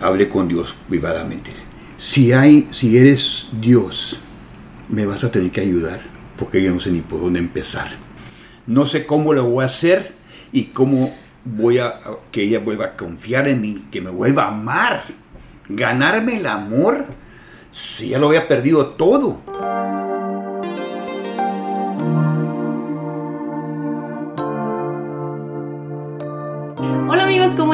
hablé con Dios privadamente. Si hay, si eres Dios, me vas a tener que ayudar, porque yo no sé ni por dónde empezar. No sé cómo lo voy a hacer y cómo voy a que ella vuelva a confiar en mí, que me vuelva a amar, ganarme el amor, si ya lo había perdido todo.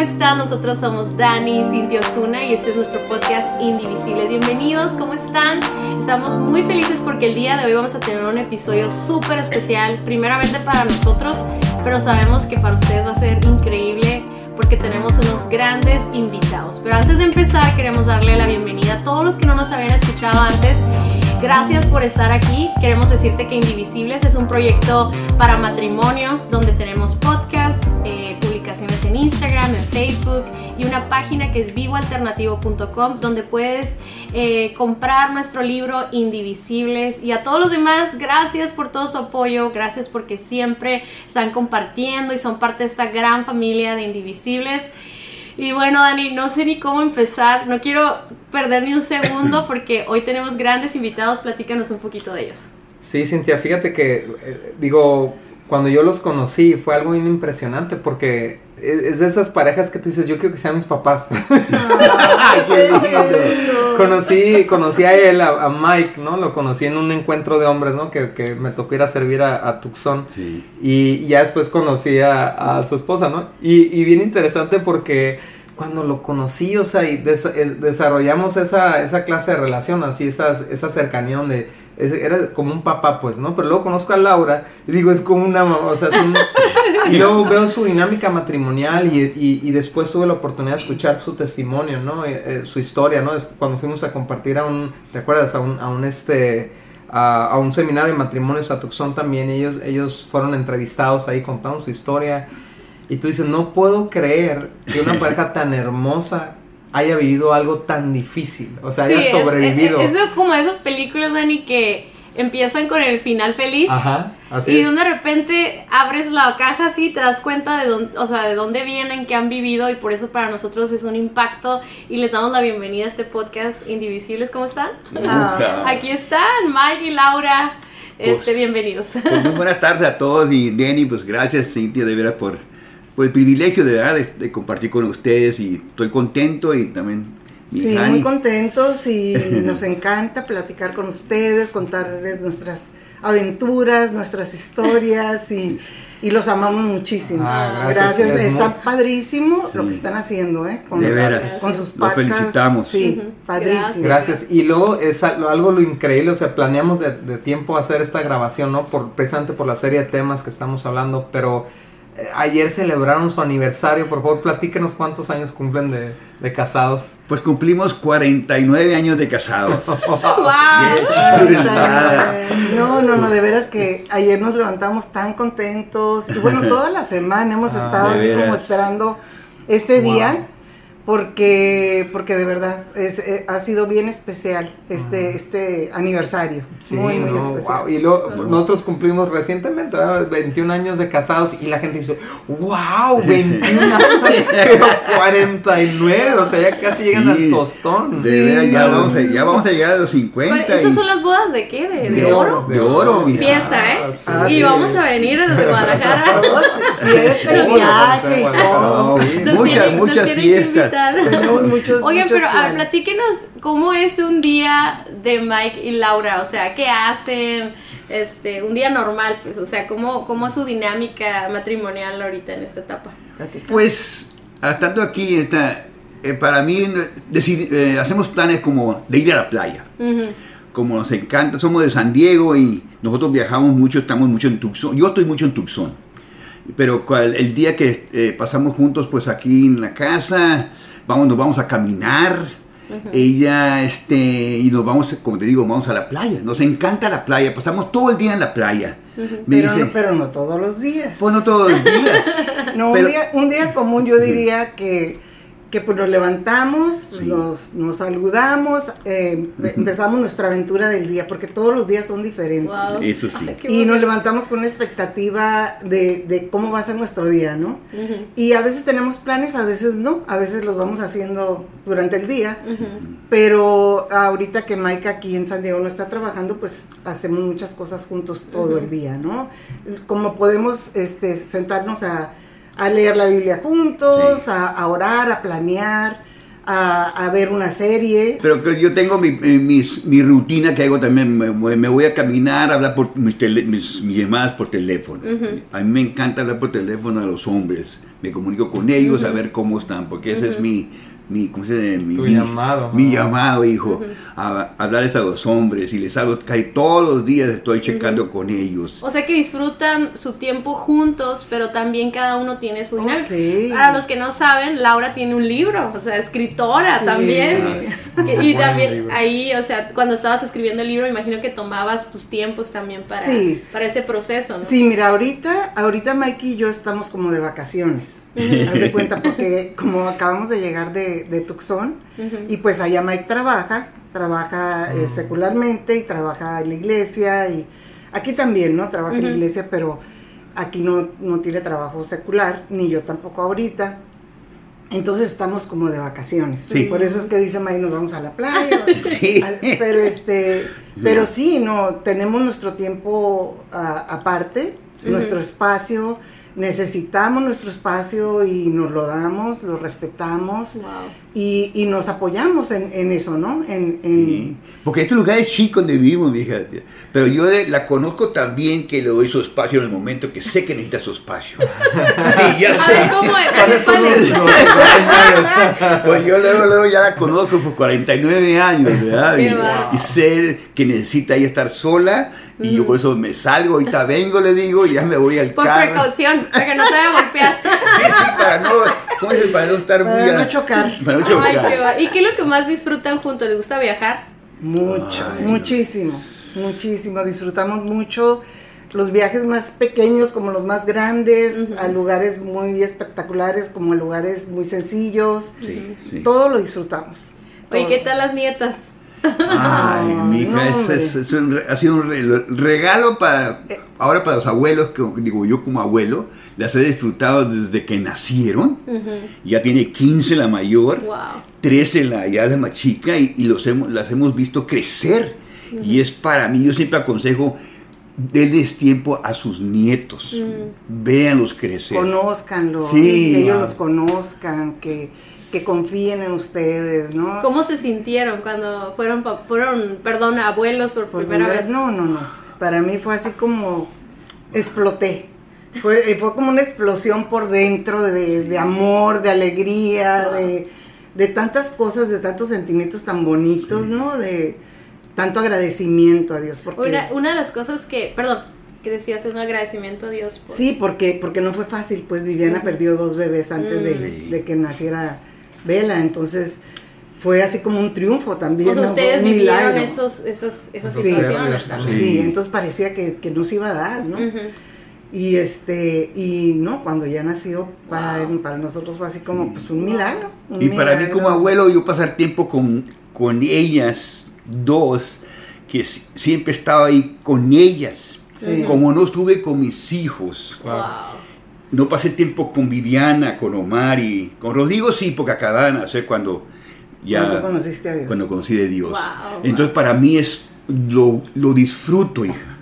Están? Nosotros somos Dani y Cintia Osuna y este es nuestro podcast Indivisibles. Bienvenidos, ¿cómo están? Estamos muy felices porque el día de hoy vamos a tener un episodio súper especial, primeramente para nosotros, pero sabemos que para ustedes va a ser increíble porque tenemos unos grandes invitados. Pero antes de empezar, queremos darle la bienvenida a todos los que no nos habían escuchado antes. Gracias por estar aquí. Queremos decirte que Indivisibles es un proyecto para matrimonios donde tenemos podcasts, eh, publicaciones en Instagram, en Facebook y una página que es vivoalternativo.com donde puedes eh, comprar nuestro libro Indivisibles y a todos los demás, gracias por todo su apoyo, gracias porque siempre están compartiendo y son parte de esta gran familia de Indivisibles. Y bueno, Dani, no sé ni cómo empezar, no quiero perder ni un segundo porque hoy tenemos grandes invitados, platícanos un poquito de ellos. Sí, Cintia, fíjate que, eh, digo, cuando yo los conocí fue algo bien impresionante porque es de esas parejas que tú dices, yo quiero que sean mis papás. ¡Ay, qué lindo! conocí, conocí a él, a, a Mike, ¿no? Lo conocí en un encuentro de hombres, ¿no? Que, que me tocó ir a servir a, a Tucson. Sí. Y ya después conocí a, a su esposa, ¿no? Y, y bien interesante porque cuando lo conocí, o sea, y des- es- desarrollamos esa, esa clase de relación, así, esa, esa cercanía donde era como un papá, pues, ¿no? Pero luego conozco a Laura y digo, es como una mamá, o sea, es un- y luego veo su dinámica matrimonial y, y- y después tuve la oportunidad de escuchar su testimonio, ¿no? Eh, eh, su historia, ¿no? Es cuando fuimos a compartir a un, ¿te acuerdas? A un, a un este... A, a un seminario de matrimonios a Tucson también, ellos, ellos fueron entrevistados ahí, contaron su historia, y tú dices, no puedo creer que una pareja tan hermosa haya vivido algo tan difícil. O sea, Sí, haya sobrevivido. Es, es como esas películas, Dani, que empiezan con el final feliz. Ajá, así y es. de repente abres la caja así y te das cuenta de dónde, o sea, de dónde vienen, qué han vivido y por eso para nosotros es un impacto y les damos la bienvenida a este podcast Indivisibles. ¿Cómo están? Nunca. Aquí están Mike y Laura. Este, Pues- bienvenidos. Pues muy buenas tardes a todos y Denny, pues gracias Cintia de veras por, por el privilegio de, verdad de, de compartir con ustedes y estoy contento y también mi Sí, Jani. muy contentos y nos encanta platicar con ustedes, contarles nuestras aventuras, nuestras historias y, y los amamos muchísimo. Ah, gracias, gracias. es está padrísimo Sí. lo que están haciendo, ¿eh? Con, De veras. con sus Los podcasts. felicitamos. Sí, Ujú. padrísimo. Gracias. Y luego es algo, algo lo increíble, o sea, planeamos de, de tiempo hacer esta grabación, ¿no? Por, precisamente por la serie de temas que estamos hablando, pero ayer celebraron su aniversario. Por favor, platíquenos cuántos años cumplen de, de casados. Pues cumplimos 49 años de casados. ¡Wow! Chulada. No, no, no, de veras que ayer nos levantamos tan contentos y bueno, toda la semana hemos Ah, estado así como esperando este Wow. día porque porque de verdad es, eh, ha sido bien especial este este aniversario. Sí, muy, muy no, especial. wow. Y luego nosotros cumplimos recientemente ¿verdad? 21 años de casados y la gente dice, wow, 21 años, pero 49, o sea, ya casi llegan Sí. al tostón. De Sí, veras, ya, no. vamos a, ya vamos a llegar a los 50. ¿Esas y- son las bodas de qué? ¿De, de De oro? De oro, mira. Fiesta, ¿eh? sí. Ah, y vamos a venir desde Guadalajara. Y viaje y. Nos muchas, muchas fiestas. Invitar. Tenemos muchos, Oigan, muchos pero a ver, planes. platíquenos cómo es un día de Mike y Laura, o sea, qué hacen, este, un día normal, pues, o sea, cómo, cómo es su dinámica matrimonial ahorita en esta etapa. Pues, estando aquí, esta, eh, para mí, decir, eh, hacemos planes como de ir a la playa. Como nos encanta, somos de San Diego y nosotros viajamos mucho, estamos mucho en Tucson. Yo estoy mucho en Tucson. Pero cual- el día que eh, pasamos juntos, pues aquí en la casa, vamos, nos vamos a caminar. Ella, este, y nos vamos, como te digo, vamos a la playa. Nos encanta la playa, pasamos todo el día en la playa. Me Pero, dice, no, pero no todos los días. pues no todos los días. No, pero- un, día, un día común yo diría que, que pues nos levantamos, Sí. nos, nos saludamos, eh, empezamos nuestra aventura del día, porque todos los días son diferentes. Wow. Eso sí. Ay, Y nos levantamos con una expectativa de, de cómo va a ser nuestro día, ¿no? Y a veces tenemos planes, a veces no, a veces los vamos haciendo durante el día, pero ahorita que Maika aquí en San Diego no está trabajando, pues hacemos muchas cosas juntos todo el día, ¿no? Como podemos este, sentarnos a, a leer la Biblia juntos, Sí. a, a orar, a planear, a, a ver una serie. Pero que yo tengo mi, mis- mi rutina que hago también. Me, me voy a caminar, a hablar por mis, tele- mis, mis llamadas por teléfono. A mí me encanta hablar por teléfono a los hombres. Me comunico con ellos a ver cómo están, porque ese es mi, mi, ¿cómo se dice? Mi, Tu mi- llamado, Mi ¿no? llamado, hijo. A, a hablarles a los hombres y les hablo. casi todos los días estoy checando con ellos. O sea que disfrutan su tiempo juntos, pero también cada uno tiene su Oh, dinámica. sí. Para los que no saben, Laura tiene un libro, o sea, escritora Sí. también. Que- y también ahí, o sea, cuando estabas escribiendo el libro, imagino que tomabas tus tiempos también para, Sí. para ese proceso, ¿no? Sí, mira, ahorita, ahorita Mikey y yo estamos como de vacaciones. Haz de cuenta, porque como acabamos de llegar de, de Tucson, y pues allá Mike trabaja, trabaja eh, secularmente y trabaja en la iglesia, y aquí también, ¿no? Trabaja en la iglesia, pero aquí no, no tiene trabajo secular, ni yo tampoco ahorita. Entonces estamos como de vacaciones. Sí. Por eso es que dice Mike, nos vamos a la playa. Sí. Pero este, pero sí, no, tenemos nuestro tiempo ah, aparte, nuestro espacio, necesitamos nuestro espacio y nos lo damos, lo respetamos Wow. y, y nos apoyamos en, en eso, ¿no? En, en- Sí, Porque este lugar es chico donde vivimos, mi hija. Pero yo la conozco tan bien que le doy su espacio en el momento que sé que necesita su espacio. Sí, ya ver, sé. ¿cómo es? Pues yo luego, luego ya la conozco por 49 años, ¿verdad? Y, y sé que necesita ella estar sola y yo por eso me salgo, ahorita vengo, le digo, y ya me voy al Por carro. precaución, para que no se vaya a golpear. Sí, sí, para no. Para no estar muy... Para no a- chocar. Para no Ay, chocar. qué va- ¿Y qué es lo que más disfrutan juntos? ¿Les gusta viajar? mucho, Ay. muchísimo, muchísimo. Disfrutamos mucho los viajes más pequeños como los más grandes, a lugares muy espectaculares como a lugares muy sencillos. Sí, sí. Todo lo disfrutamos. Oye, todo. ¿qué tal las nietas? Ay, mi hija, No, es- es- un ha sido un re- regalo para, ahora para los abuelos, que digo yo como abuelo, las he disfrutado desde que nacieron. Ya tiene 15 la mayor, Wow. 13 la, ya la más chica, y, y los hemos, las hemos visto crecer. Y es para mí, yo siempre aconsejo, denles tiempo a sus nietos, véanlos crecer. Conózcanlos, Sí. que ellos los conozcan, que, que confíen en ustedes, ¿no? ¿Cómo se sintieron cuando fueron, fueron perdón, abuelos por, Por primera vez? No, no, no. Para mí fue así como exploté. Fue, fue como una explosión por dentro de, de amor, de alegría, de, de tantas cosas, de tantos sentimientos tan bonitos, ¿no? De tanto agradecimiento a Dios. Porque, Una, una de las cosas que, perdón, que decías es un agradecimiento a Dios. Por, Sí, porque, porque no fue fácil, pues Viviana perdió dos bebés antes de, de que naciera Vela, entonces fue así como un triunfo también. O sea, ¿no? Ustedes un vivieron milagro. esos, esas, esas Esos situaciones también. Sí, entonces parecía que, que no se iba a dar, ¿no? Y este, y no, cuando ya nació, para, para nosotros fue así como pues un milagro. un Y para mí como abuelo, yo pasar tiempo con, con ellas dos, que si- siempre estaba ahí con ellas. Sí. Como no estuve con mis hijos, Wow. No pasé tiempo con Viviana, con Omar y con Rodrigo sí, porque acababan de nacer cuando ya Cuando conociste a Dios. cuando conocí de Dios. Wow, Entonces para mí es lo, lo disfruto, hija.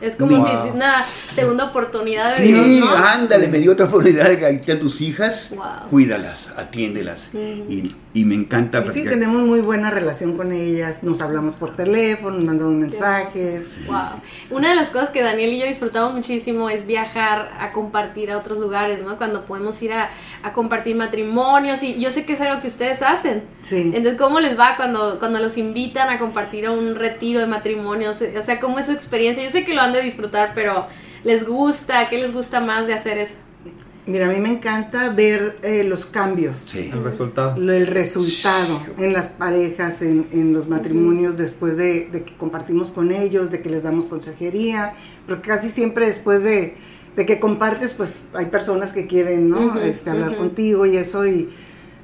Es como Wow. si una segunda oportunidad de Sí, Dios, ¿no? ándale, me dio otra oportunidad de que a tus hijas, Wow. cuídalas, atiéndelas. y, y me encanta Y sí, tenemos muy buena relación con ellas, nos hablamos por teléfono, nos mandamos mensajes. Wow. Una de las cosas que Daniel y yo disfrutamos muchísimo es viajar a compartir a otros lugares, ¿no? Cuando podemos ir a, a compartir matrimonios y yo sé que es algo que ustedes hacen. Sí. Entonces, ¿cómo les va cuando, cuando los invitan a compartir a un retiro de matrimonios? O sea, ¿cómo es su experiencia? Yo sé que lo han de disfrutar, pero ¿les gusta? ¿Qué les gusta más de hacer eso? Mira, a mí me encanta ver eh, los cambios. Sí. El resultado. lo- el resultado en las parejas, en, en los matrimonios, después de, de que compartimos con ellos, de que les damos consejería, porque casi siempre después de, de que compartes, pues hay personas que quieren ¿no? Este, hablar contigo y eso, y,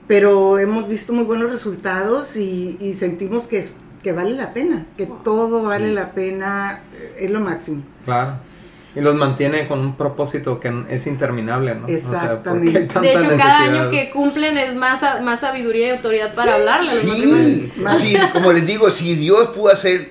pero hemos visto muy buenos resultados y, y sentimos que, es- que vale la pena, que todo vale Sí. la pena, eh, es lo máximo. Claro. Y los mantiene con un propósito que es interminable, ¿no? O sea, Exactamente. De hecho, cada necesidad. año que cumplen es más, más sabiduría y autoridad para hablarle Sí, matrimonios. Más- sí, como les digo, si Dios pudo hacer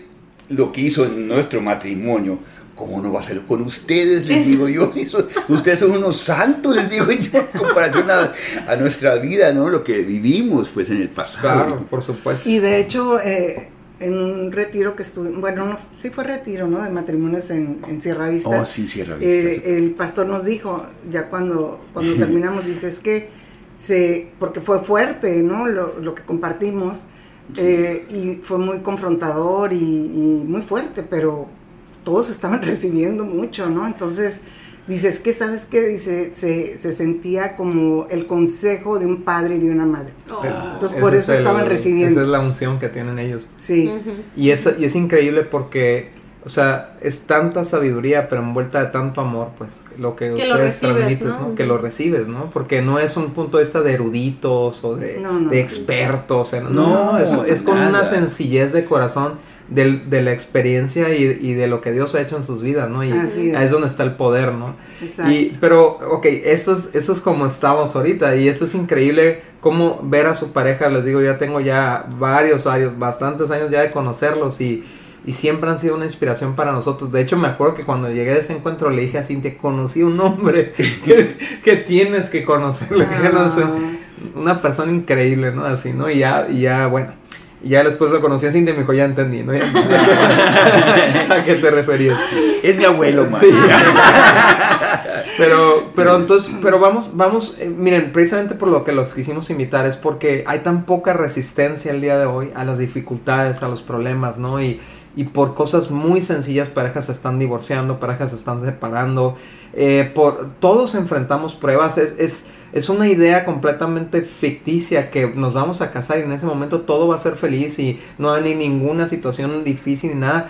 lo que hizo en nuestro matrimonio, ¿cómo no va a hacerlo con ustedes? Les Es- digo yo, Eso- ustedes son unos santos, les digo yo, en comparación a, a nuestra vida, ¿no? Lo que vivimos pues en el pasado. Claro, por supuesto. Y de hecho, eh, en un retiro que estuve, bueno, no, sí fue retiro, ¿no? De matrimonios en, en Sierra Vista. Oh, sí, Sierra Vista, Eh, sí. el pastor nos dijo, ya cuando, cuando terminamos, dice, es que se, porque fue fuerte, ¿no? Lo, lo que compartimos. eh, y fue muy confrontador y, y muy fuerte, pero todos estaban recibiendo mucho, ¿no? Entonces, dices, que sabes qué? Dice, se, se sentía como el consejo de un padre y de una madre. Oh. Entonces, Ese por es eso el- estaban recibiendo. Esa es la unción que tienen ellos. Sí. Y eso y es increíble porque, o sea, es tanta sabiduría, pero envuelta de tanto amor, pues, lo que, Que lo ustedes recibes, transmiten, ¿no? ¿no? Que lo recibes, ¿no? Porque no es un punto de vista de eruditos o de, No, no. de expertos, no, No, es, es con una sencillez de corazón del- de la experiencia y, y de lo que Dios ha hecho en sus vidas, ¿no? Y Así es. ahí es donde está el poder, ¿no? Exacto. Y, pero, ok, eso es, eso es como estamos ahorita y eso es increíble como ver a su pareja, les digo, ya tengo ya varios años, bastantes años ya de conocerlos y, y siempre han sido una inspiración para nosotros. De hecho, me acuerdo que cuando llegué a ese encuentro le dije a Cintia, conocí un hombre que, que tienes que conocerle, que no sé, Ah. una persona increíble, ¿no? Así, ¿no? Y ya, y ya, bueno. Y ya después lo conocí a Cintia y me dijo, ya entendí, ¿no? Ya entendí a qué te referías. Es mi abuelo, man. Sí. pero, pero entonces, pero vamos, vamos, eh, miren, precisamente por lo que los quisimos invitar es porque hay tan poca resistencia el día de hoy a las dificultades, a los problemas, ¿no? Y, y por cosas muy sencillas, parejas se están divorciando, parejas se están separando, eh, por, todos enfrentamos pruebas, es, es, es una idea completamente ficticia que nos vamos a casar y en ese momento todo va a ser feliz y no hay ni ninguna situación difícil ni nada.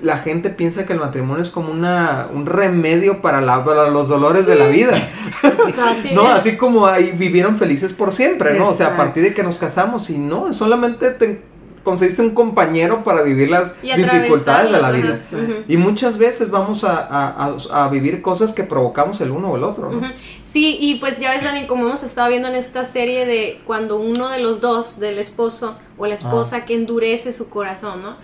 La gente piensa que el matrimonio es como una, un remedio para, la, para los dolores de la vida. No, así como ahí vivieron felices por siempre, ¿no? O sea, a partir de que nos casamos y no, solamente te conseguiste un compañero para vivir las dificultades de la vida. Ujú. Y muchas veces vamos a, a- a- a vivir cosas que provocamos el uno o el otro. Sí, y pues ya ves, Dani, como hemos estado viendo en esta serie de cuando uno de los dos, del esposo o la esposa, que endurece su corazón, ¿no?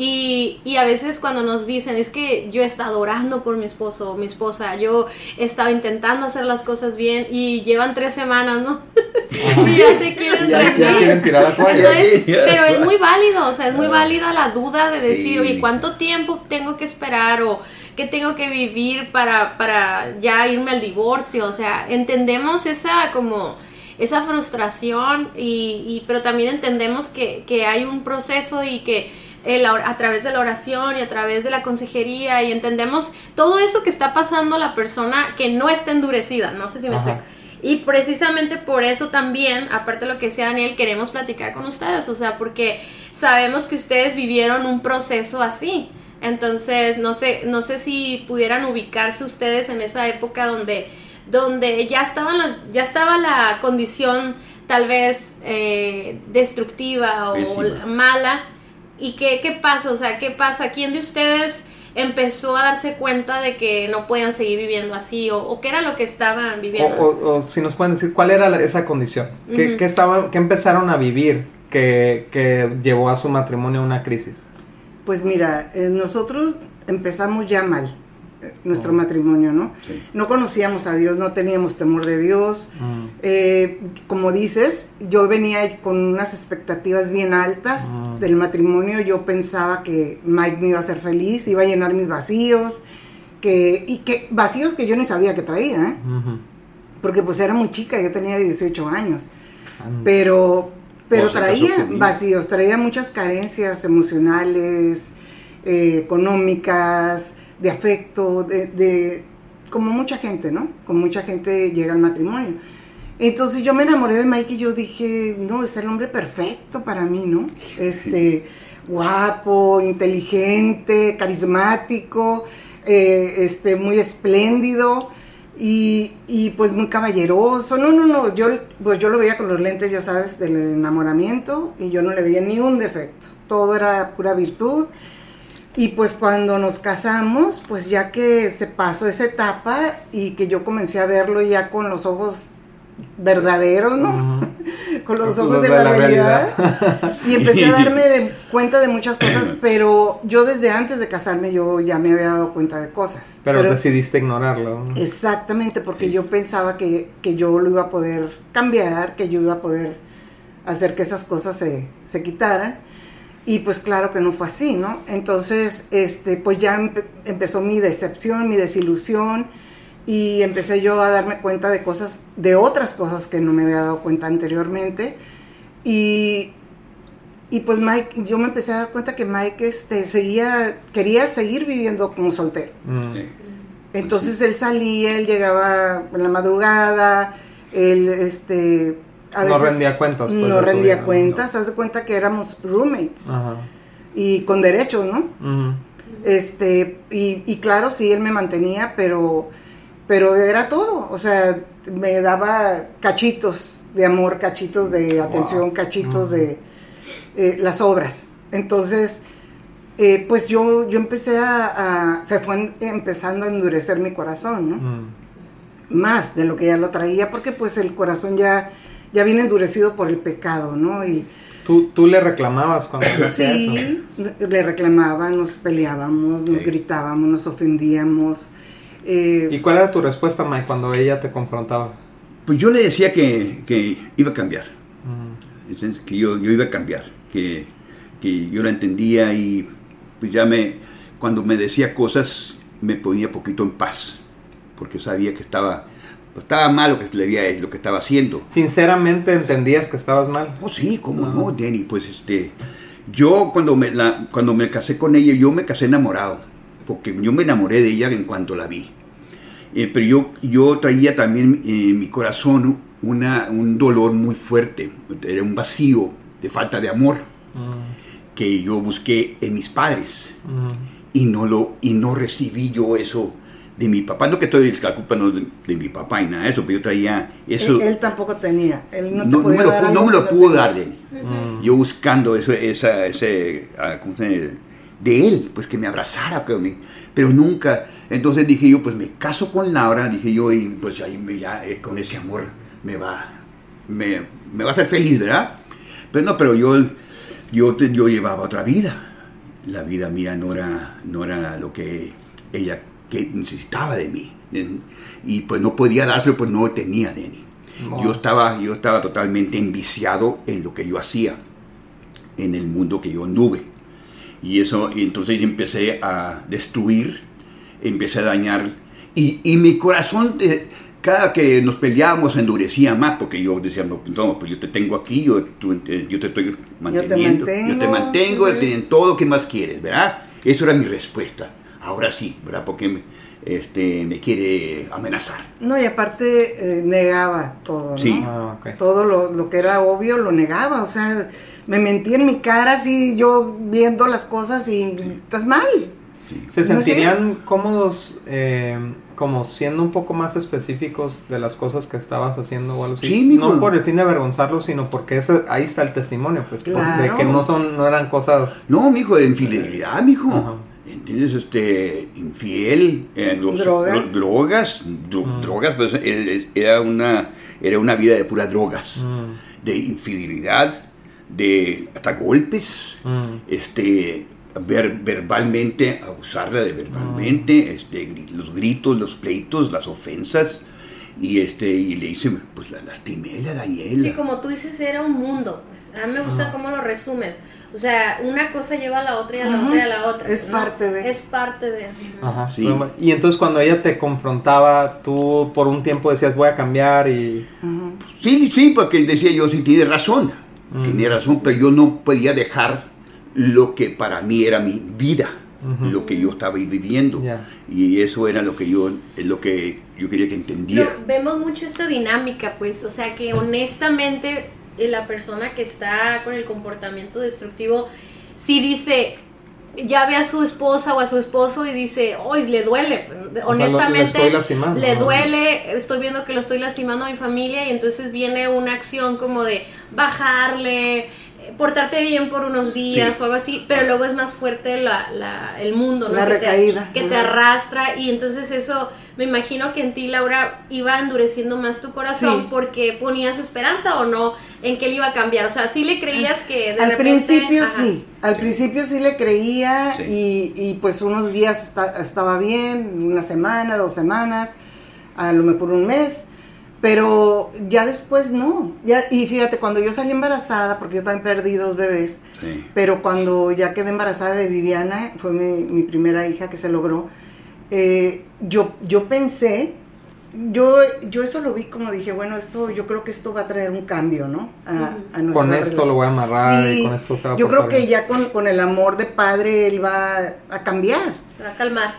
Y, y a veces cuando nos dicen, es que yo he estado orando por mi esposo o mi esposa, yo he estado intentando hacer las cosas bien y llevan tres semanas, ¿no? y ya se quieren Ya, ya rendir. quieren tirar la toalla. Entonces, pero es muy válido, o sea, es muy válida la duda de decir, Sí. oye, ¿cuánto tiempo tengo que esperar o qué tengo que vivir para, para ya irme al divorcio? O sea, entendemos esa como esa frustración y, y- pero también entendemos que, que hay un proceso y que el a través de la oración y a través de la consejería y entendemos todo eso que está pasando la persona que no está endurecida, no sé si me Ajá. explico. Y precisamente por eso también, aparte de lo que decía Daniel, queremos platicar con ustedes, o sea, porque sabemos que ustedes vivieron un proceso así. Entonces, no sé, no sé si pudieran ubicarse ustedes en esa época donde, donde ya estaban las, ya estaba la condición tal vez eh, destructiva o Pésima. mala. ¿Y qué, qué pasa? O sea, ¿qué pasa? ¿Quién de ustedes empezó a darse cuenta de que no podían seguir viviendo así? ¿O, o qué era lo que estaban viviendo? o- o si nos pueden decir cuál era la- esa condición, ¿Qué, estaban, qué empezaron a vivir que, que llevó a su matrimonio a una crisis. Pues mira, eh, nosotros empezamos ya mal nuestro matrimonio, ¿no? Sí. No conocíamos a Dios, no teníamos temor de Dios. Mm. Eh, como dices, yo venía con unas expectativas bien altas Ah. del matrimonio. Yo pensaba que Mike me iba a hacer feliz, iba a llenar mis vacíos, que, y que vacíos que yo ni sabía que traía, ¿eh? Porque pues era muy chica, yo tenía 18 años. Pero, pero O traía vacíos, traía muchas carencias emocionales, eh, económicas, de afecto, de, de- como mucha gente, ¿no? Como mucha gente llega al matrimonio. Entonces yo me enamoré de Mike y yo dije, no, es el hombre perfecto para mí, ¿no? Este, guapo, inteligente, carismático, eh, este, muy espléndido. Y, y, pues muy caballeroso. No, no, no. Yo, pues yo lo veía con los lentes, ya sabes, del enamoramiento y yo no le veía ni un defecto. Todo era pura virtud. Y pues cuando nos casamos, pues ya que se pasó esa etapa y que yo comencé a verlo ya con los ojos verdaderos, ¿no? con los ojos de, la, realidad. y empecé a darme de cuenta de muchas cosas, pero yo desde antes de casarme yo ya me había dado cuenta de cosas. Pero, decidiste ignorarlo. Exactamente, porque yo pensaba que, que, yo lo iba a poder cambiar, que yo iba a poder hacer que esas cosas se, se quitaran. Y pues claro que no fue así, ¿no? Entonces, este, pues ya empezó mi decepción, mi desilusión y empecé yo a darme cuenta de cosas, de otras cosas que no me había dado cuenta anteriormente. Y, y pues Mike, yo me empecé a dar cuenta que Mike este, seguía, quería seguir viviendo como soltero. Mm. Entonces él salía, él llegaba en la madrugada, él este, no rendía cuentas. Pues, no rendía cuentas, haz de cuenta que éramos roommates. Y con derechos, ¿no? Este, y, y, claro, sí, él me mantenía, pero, pero era todo. O sea, me daba cachitos de amor, cachitos de atención, cachitos de eh, las obras. Entonces, eh, pues yo, yo empecé a, Se fue empezando a endurecer mi corazón, ¿no? Más de lo que ya lo traía, porque pues el corazón ya ya viene endurecido por el pecado, ¿no? Y, ¿Tú, tú le reclamabas cuando Sí, le reclamaba, nos peleábamos, nos gritábamos, nos ofendíamos. Eh, ¿Y cuál era tu respuesta, Mike, cuando ella te confrontaba? Pues yo le decía que, que iba a cambiar, que yo, yo, iba a cambiar, que, que yo la entendía y pues ya me, cuando me decía cosas me ponía poquito en paz, porque sabía que estaba pues, estaba mal lo que, le había, lo que estaba haciendo. ¿Sinceramente entendías que estabas mal? Oh, sí, cómo no, Denny. Pues este, yo cuando me, la, cuando me casé con ella, yo me casé enamorado, porque yo me enamoré de ella en cuanto la vi. Eh, pero yo, yo traía también en mi corazón una, un dolor muy fuerte, era un vacío de falta de amor mm. que yo busqué en mis padres mm. y, no lo, y no recibí yo eso de mi papá, no que estoy la culpa no de, mi papá y nada de eso, pero yo traía eso. Él, tampoco tenía, él no, te no, podía me, lo, dar no me lo pudo dar, Yo buscando eso, esa, ese, ah, ¿cómo se de él, pues que me abrazara, pero nunca. Entonces dije yo, pues me caso con Laura, dije yo, y pues ahí me, ya eh, con ese amor me va, me, me, va a hacer feliz, ¿verdad? Pero no, pero yo, yo, yo llevaba otra vida. La vida mía no era, no era lo que ella que necesitaba de mí. Y pues no podía dárselo, pues no tenía de mí. Yo, estaba, yo estaba totalmente enviciado en lo que yo hacía, en el mundo que yo anduve. Y eso, y entonces empecé a destruir, empecé a dañar. Y, y mi corazón, eh, cada que nos peleábamos, endurecía más, porque yo decía, no, pues yo te tengo aquí, yo, eh, yo te estoy manteniendo, yo te mantengo, yo te en todo, ¿qué más quieres? ¿Verdad? Eso era mi respuesta ahora sí, ¿verdad? Porque me, este, me quiere amenazar. No, y aparte eh, negaba todo, ¿no? Sí. Ah, todo lo, que era obvio lo negaba, o sea, me mentía en mi cara así, yo viendo las cosas y estás mal. ¿Se sentirían cómodos eh, como siendo un poco más específicos de las cosas que estabas haciendo o algo así? Sí, No por el fin de avergonzarlos, sino porque ese, ahí está el testimonio, pues, de que no son, no eran cosas... No, mijo, de infidelidad, mijo. ¿Entiendes? Este, infiel, los, drogas, drogas, mm. drogas pues, era, una, era una vida de puras drogas, mm. de infidelidad, de hasta golpes, mm. este, ver, verbalmente, abusarla de verbalmente, este, los gritos, los pleitos, las ofensas, y este y le hice pues la lastimé la dañé sí como tú dices era un mundo. A mí me gusta cómo lo resumes. O sea una cosa lleva a la otra y a la otra y a la otra es parte de. Es parte de. Ajá, sí. y entonces cuando ella te confrontaba tú por un tiempo decías voy a cambiar y sí sí porque decía yo sí tiene razón. Tiene razón pero yo no podía dejar lo que para mí era mi vida lo que yo estaba viviendo. Y eso era lo que yo, lo que yo quería que entendiera. vemos mucho esta dinámica, pues, o sea que honestamente eh, la persona que está con el comportamiento destructivo sí dice, ya ve a su esposa o a su esposo y dice, hoy le duele, honestamente, estoy lastimando, le ¿no? duele, estoy viendo que lo estoy lastimando a mi familia y entonces viene una acción como de bajarle, portarte bien por unos días Sí. o algo así, pero luego es más fuerte la, la- el mundo, ¿no? La que recaída. Te, que te arrastra y entonces eso, me imagino que en ti, Laura, iba endureciendo más tu corazón Sí. porque ponías esperanza o no en que él iba a cambiar, o sea, sí le creías que de al repente- principio Ajá. sí, al principio sí le creía Sí. y, y, pues unos días esta- estaba bien, una semana, dos semanas, a lo mejor un mes, pero ya después no. Ya, y fíjate, cuando yo salí embarazada, porque yo también perdí dos bebés, Sí. pero cuando ya quedé embarazada de Viviana, fue mi, mi primera hija que se logró, eh, yo, yo pensé, yo, yo eso lo vi como dije, bueno, esto, yo creo que esto va a traer un cambio, ¿no? A, a nuestra Con esto lo voy a amarrar y con esto se va a Yo creo que bien. ya con, con el amor de padre él va a cambiar. Se va a calmar.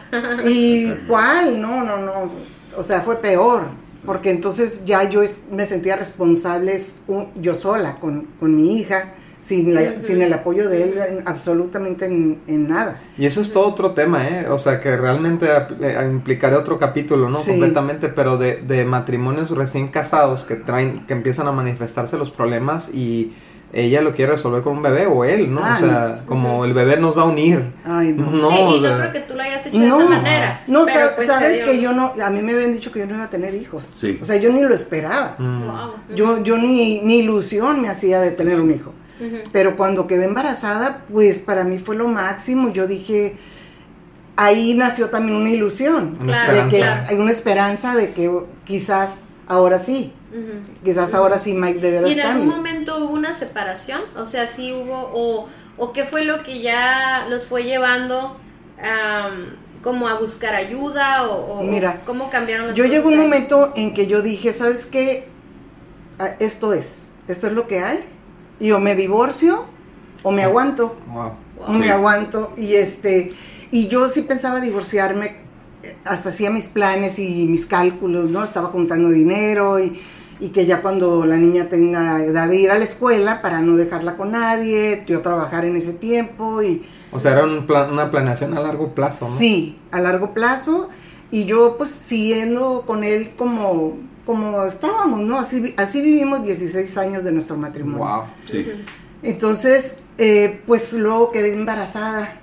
¿Y cuál? No, no, no. O sea, fue peor. Porque entonces ya yo es- me sentía responsable es un- yo sola con, con mi hija, sin, la- sin el apoyo de él en- absolutamente en, en nada. Y eso es todo otro tema, ¿eh? O sea, que realmente eh, implicaría otro capítulo, ¿no? Sí. Completamente, pero de, de matrimonios recién casados que traen, que empiezan a manifestarse los problemas y ella lo quiere resolver con un bebé o él, ¿no? Ah, o sea, no. como el bebé nos va a unir. Ay, no. No, sí, y no sea, creo que tú lo hayas hecho de No, esa manera. no, pero, pues, sabes que yo no, a mí me habían dicho que yo no iba a tener hijos. Sí. O sea, yo ni lo esperaba. mm, Wow. Yo, yo ni, ni ilusión me hacía de tener un hijo. Pero cuando quedé embarazada, pues para mí fue lo máximo. Yo dije, ahí nació también una ilusión. Una Claro, de que claro. hay una esperanza de que quizás ahora sí, quizás ahora sí Mike de veras ¿Y en algún momento hubo una separación? O sea, sí hubo, o, o qué fue lo que ya los fue llevando como a buscar ayuda o, o- Mira, cómo cambiaron las Yo cosas llegó un momento en que yo dije, ¿sabes qué? Ah, Esto es, esto es lo que hay. Y o me divorcio o me aguanto. wow. o me Sí. aguanto y este y yo sí pensaba divorciarme hasta hacía mis planes y mis cálculos no estaba juntando dinero y, y que ya cuando la niña tenga edad de ir a la escuela para no dejarla con nadie yo trabajar en ese tiempo y O sea, era un plan- una planeación a largo plazo, ¿no? sí a largo plazo y yo pues siguiendo con él como como estábamos no así así vivimos 16 años de nuestro matrimonio Wow. Sí. Ujú. entonces, eh, pues luego quedé embarazada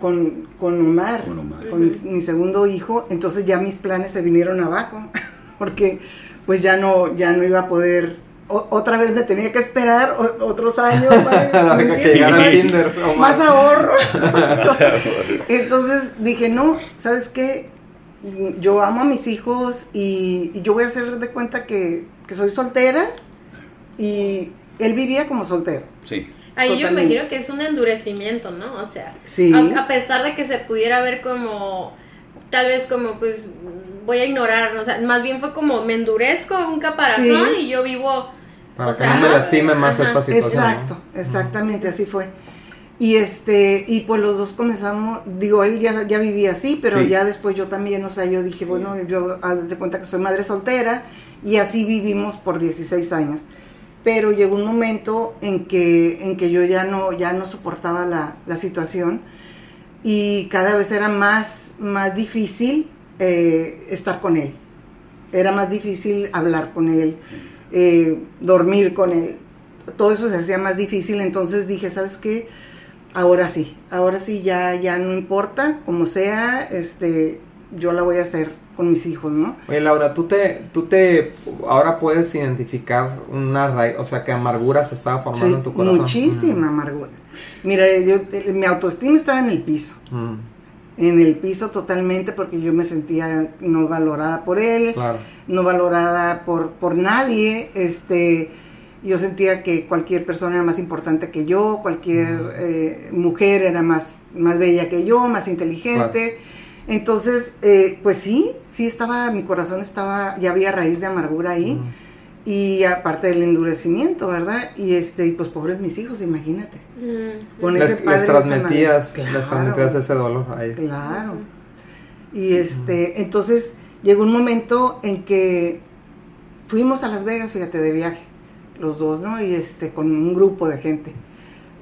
con, con Omar, Con Omar. con mi segundo hijo, entonces ya mis planes se vinieron abajo, porque pues ya no, ya no iba a poder, o- otra vez me tenía que esperar o- otros años A más, que llegara al kinder. oh, más ahorro. Entonces dije, no, ¿sabes qué? Yo amo a mis hijos y, y yo voy a hacer de cuenta que, que soy soltera y él vivía como soltero. Sí. Ahí yo Totalmente. imagino que es un endurecimiento, ¿no? O sea, Sí. a, a pesar de que se pudiera ver como, tal vez como, pues, voy a ignorar, o sea, más bien fue como, me endurezco un caparazón Sí. y yo vivo... Para o que sea, no me lastime más ajá. esta situación. ¿no? Exacto, exactamente, así fue. Y este, y pues los dos comenzamos, digo, él ya, ya vivía así, pero Sí. ya después yo también, o sea, yo dije, bueno, yo haz de cuenta que soy madre soltera y así vivimos por 16 años. Pero llegó un momento en que, en que yo ya no, ya no soportaba la, la situación y cada vez era más, más difícil eh, estar con él. Era más difícil hablar con él, eh, dormir con él. Todo eso se hacía más difícil, entonces dije, ¿sabes qué? Ahora sí, ahora sí ya, ya no importa, como sea, este, yo la voy a hacer con mis hijos, ¿no? Oye, Laura, tú te, tú te, ahora puedes identificar una raíz, o sea, que amargura se estaba formando Sí, en tu corazón. muchísima amargura. Mira, yo, mi autoestima estaba en el piso, Mm, mm, en el piso totalmente porque yo me sentía no valorada por él, claro. no valorada por, por nadie, este, yo sentía que cualquier persona era más importante que yo, cualquier eh, mujer era más, más bella que yo, más inteligente. Entonces, eh, pues sí, sí estaba, mi corazón estaba, ya había raíz de amargura ahí. Mm. Y aparte del endurecimiento, ¿verdad? Y este, y pues pobres mis hijos, imagínate. Mm, Con Les, ese padre les transmitías, les transmitías ese dolor a ellos. Claro. Y este, entonces llegó un momento en que fuimos a Las Vegas, fíjate, de viaje, los dos, ¿no? Y este, con un grupo de gente.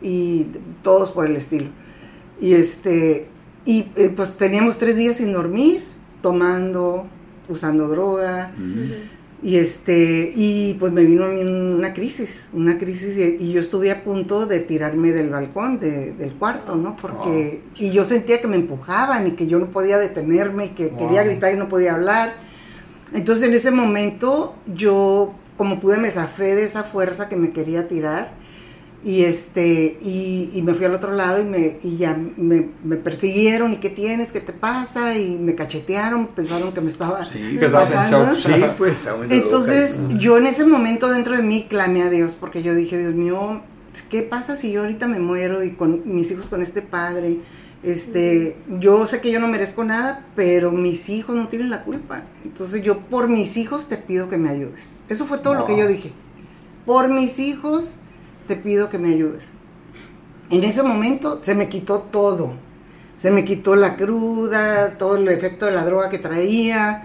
Y todos por el estilo. Y este, y eh, pues teníamos tres días sin dormir, tomando, usando droga. Y este, y pues me vino a mí una crisis, una crisis, y, y yo estuve a punto de tirarme del balcón de- del cuarto, ¿no? Porque, y yo sentía que me empujaban y que yo no podía detenerme y que quería gritar y no podía hablar. Entonces en ese momento yo, como pude, me zafé de esa fuerza que me quería tirar y este y, y me fui al otro lado y me y ya me, me persiguieron y qué tienes qué te pasa y me cachetearon pensaron que me estaba Sí, en pasando. shock. Sí, pues entonces yo en ese momento dentro de mí clamé a Dios porque yo dije Dios mío qué pasa si yo ahorita me muero y con mis hijos con este padre este yo sé que yo no merezco nada pero mis hijos no tienen la culpa. Entonces yo por mis hijos te pido que me ayudes eso fue todo lo que yo dije. Por mis hijos te pido que me ayudes. En ese momento se me quitó todo. Se me quitó la cruda, todo el efecto de la droga que traía,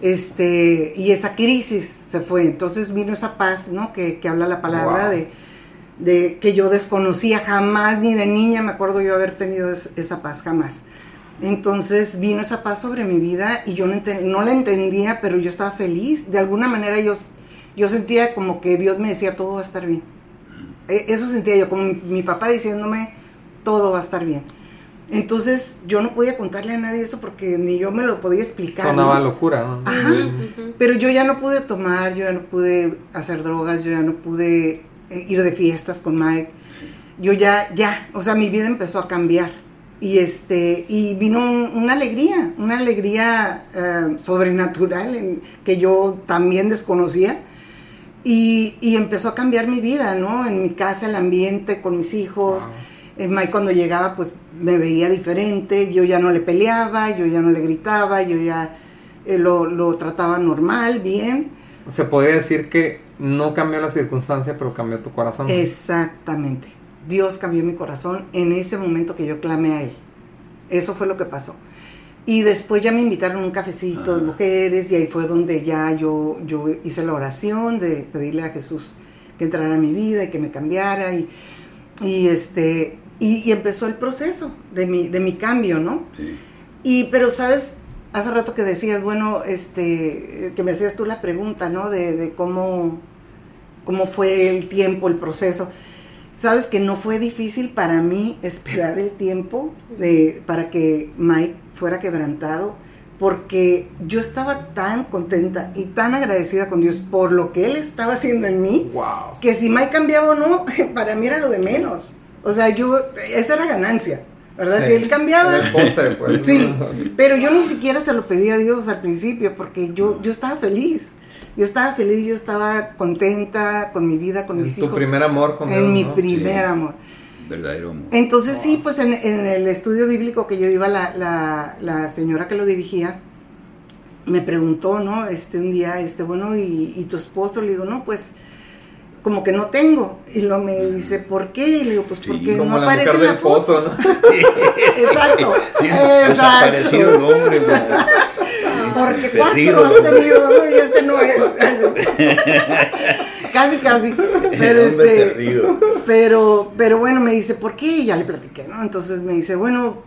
este, y esa crisis se fue. Entonces vino esa paz, ¿no? Que, que habla la palabra Wow. de, de que yo desconocía jamás, ni de niña me acuerdo yo haber tenido es- esa paz jamás. Entonces vino esa paz sobre mi vida y yo no, no la entendía, pero yo estaba feliz. De alguna manera yo, yo sentía como que Dios me decía todo va a estar bien. E- Eso sentía yo, como mi, mi papá diciéndome todo va a estar bien. Entonces yo no podía contarle a nadie eso porque ni yo me lo podía explicar. Sonaba ¿no? locura, ¿no? Ajá. Pero yo ya no pude tomar, yo ya no pude hacer drogas, yo ya no pude eh, ir de fiestas con Mike. Yo ya, ya, o sea, mi vida empezó a cambiar. Y este, y vino un- una alegría, una alegría eh, sobrenatural en- que yo también desconocía. Y, y empezó a cambiar mi vida, ¿no? En mi casa, el ambiente, con mis hijos. Wow. Eh, Mike cuando llegaba, pues me veía diferente, yo ya no le peleaba, yo ya no le gritaba, yo ya eh, lo, lo trataba normal, bien. Se podría decir que no cambió la circunstancia, pero cambió tu corazón. Exactamente. Dios cambió mi corazón en ese momento que yo clamé a Él. Eso fue lo que pasó. Y después ya me invitaron a un cafecito de Ah. mujeres y ahí fue donde ya yo, yo hice la oración de pedirle a Jesús que entrara a mi vida y que me cambiara y, y este y, y empezó el proceso de mi, de mi cambio, ¿no? Sí. Y, pero, ¿sabes? Hace rato que decías, bueno, este, que me hacías tú la pregunta, ¿no? De, de cómo, cómo fue el tiempo, el proceso. Sabes que no fue difícil para mí esperar el tiempo de, para que Mike fuera quebrantado, porque yo estaba tan contenta y tan agradecida con Dios por lo que Él estaba haciendo en mí, Wow. que si Mike cambiaba o no, para mí era lo de menos. O sea, yo, esa era ganancia, ¿verdad? Si él cambiaba, el postre, pues. Sí, pero yo ni siquiera se lo pedí a Dios al principio porque yo, yo estaba feliz. Yo estaba feliz, yo estaba contenta con mi vida, con En mis tu hijos. primer amor con Dios, En mi ¿no? primer Sí. amor. Verdadero amor. Entonces sí, pues en, en el estudio bíblico que yo iba, la, la, la señora que lo dirigía me preguntó, ¿no? Este un día, este, bueno, ¿y, y tu esposo? Le digo, no, pues como que no tengo. Y lo me dice, ¿por qué? Y le digo, pues Sí, porque no aparece en la foto. ¿no? Exacto. Desaparecido el hombre. Porque cuatro has tenido, ¿no? Y este no es. casi, casi. Pero este. perdido. Pero, pero bueno, me dice, ¿por qué? Y ya le platiqué, ¿no? Entonces me dice, bueno,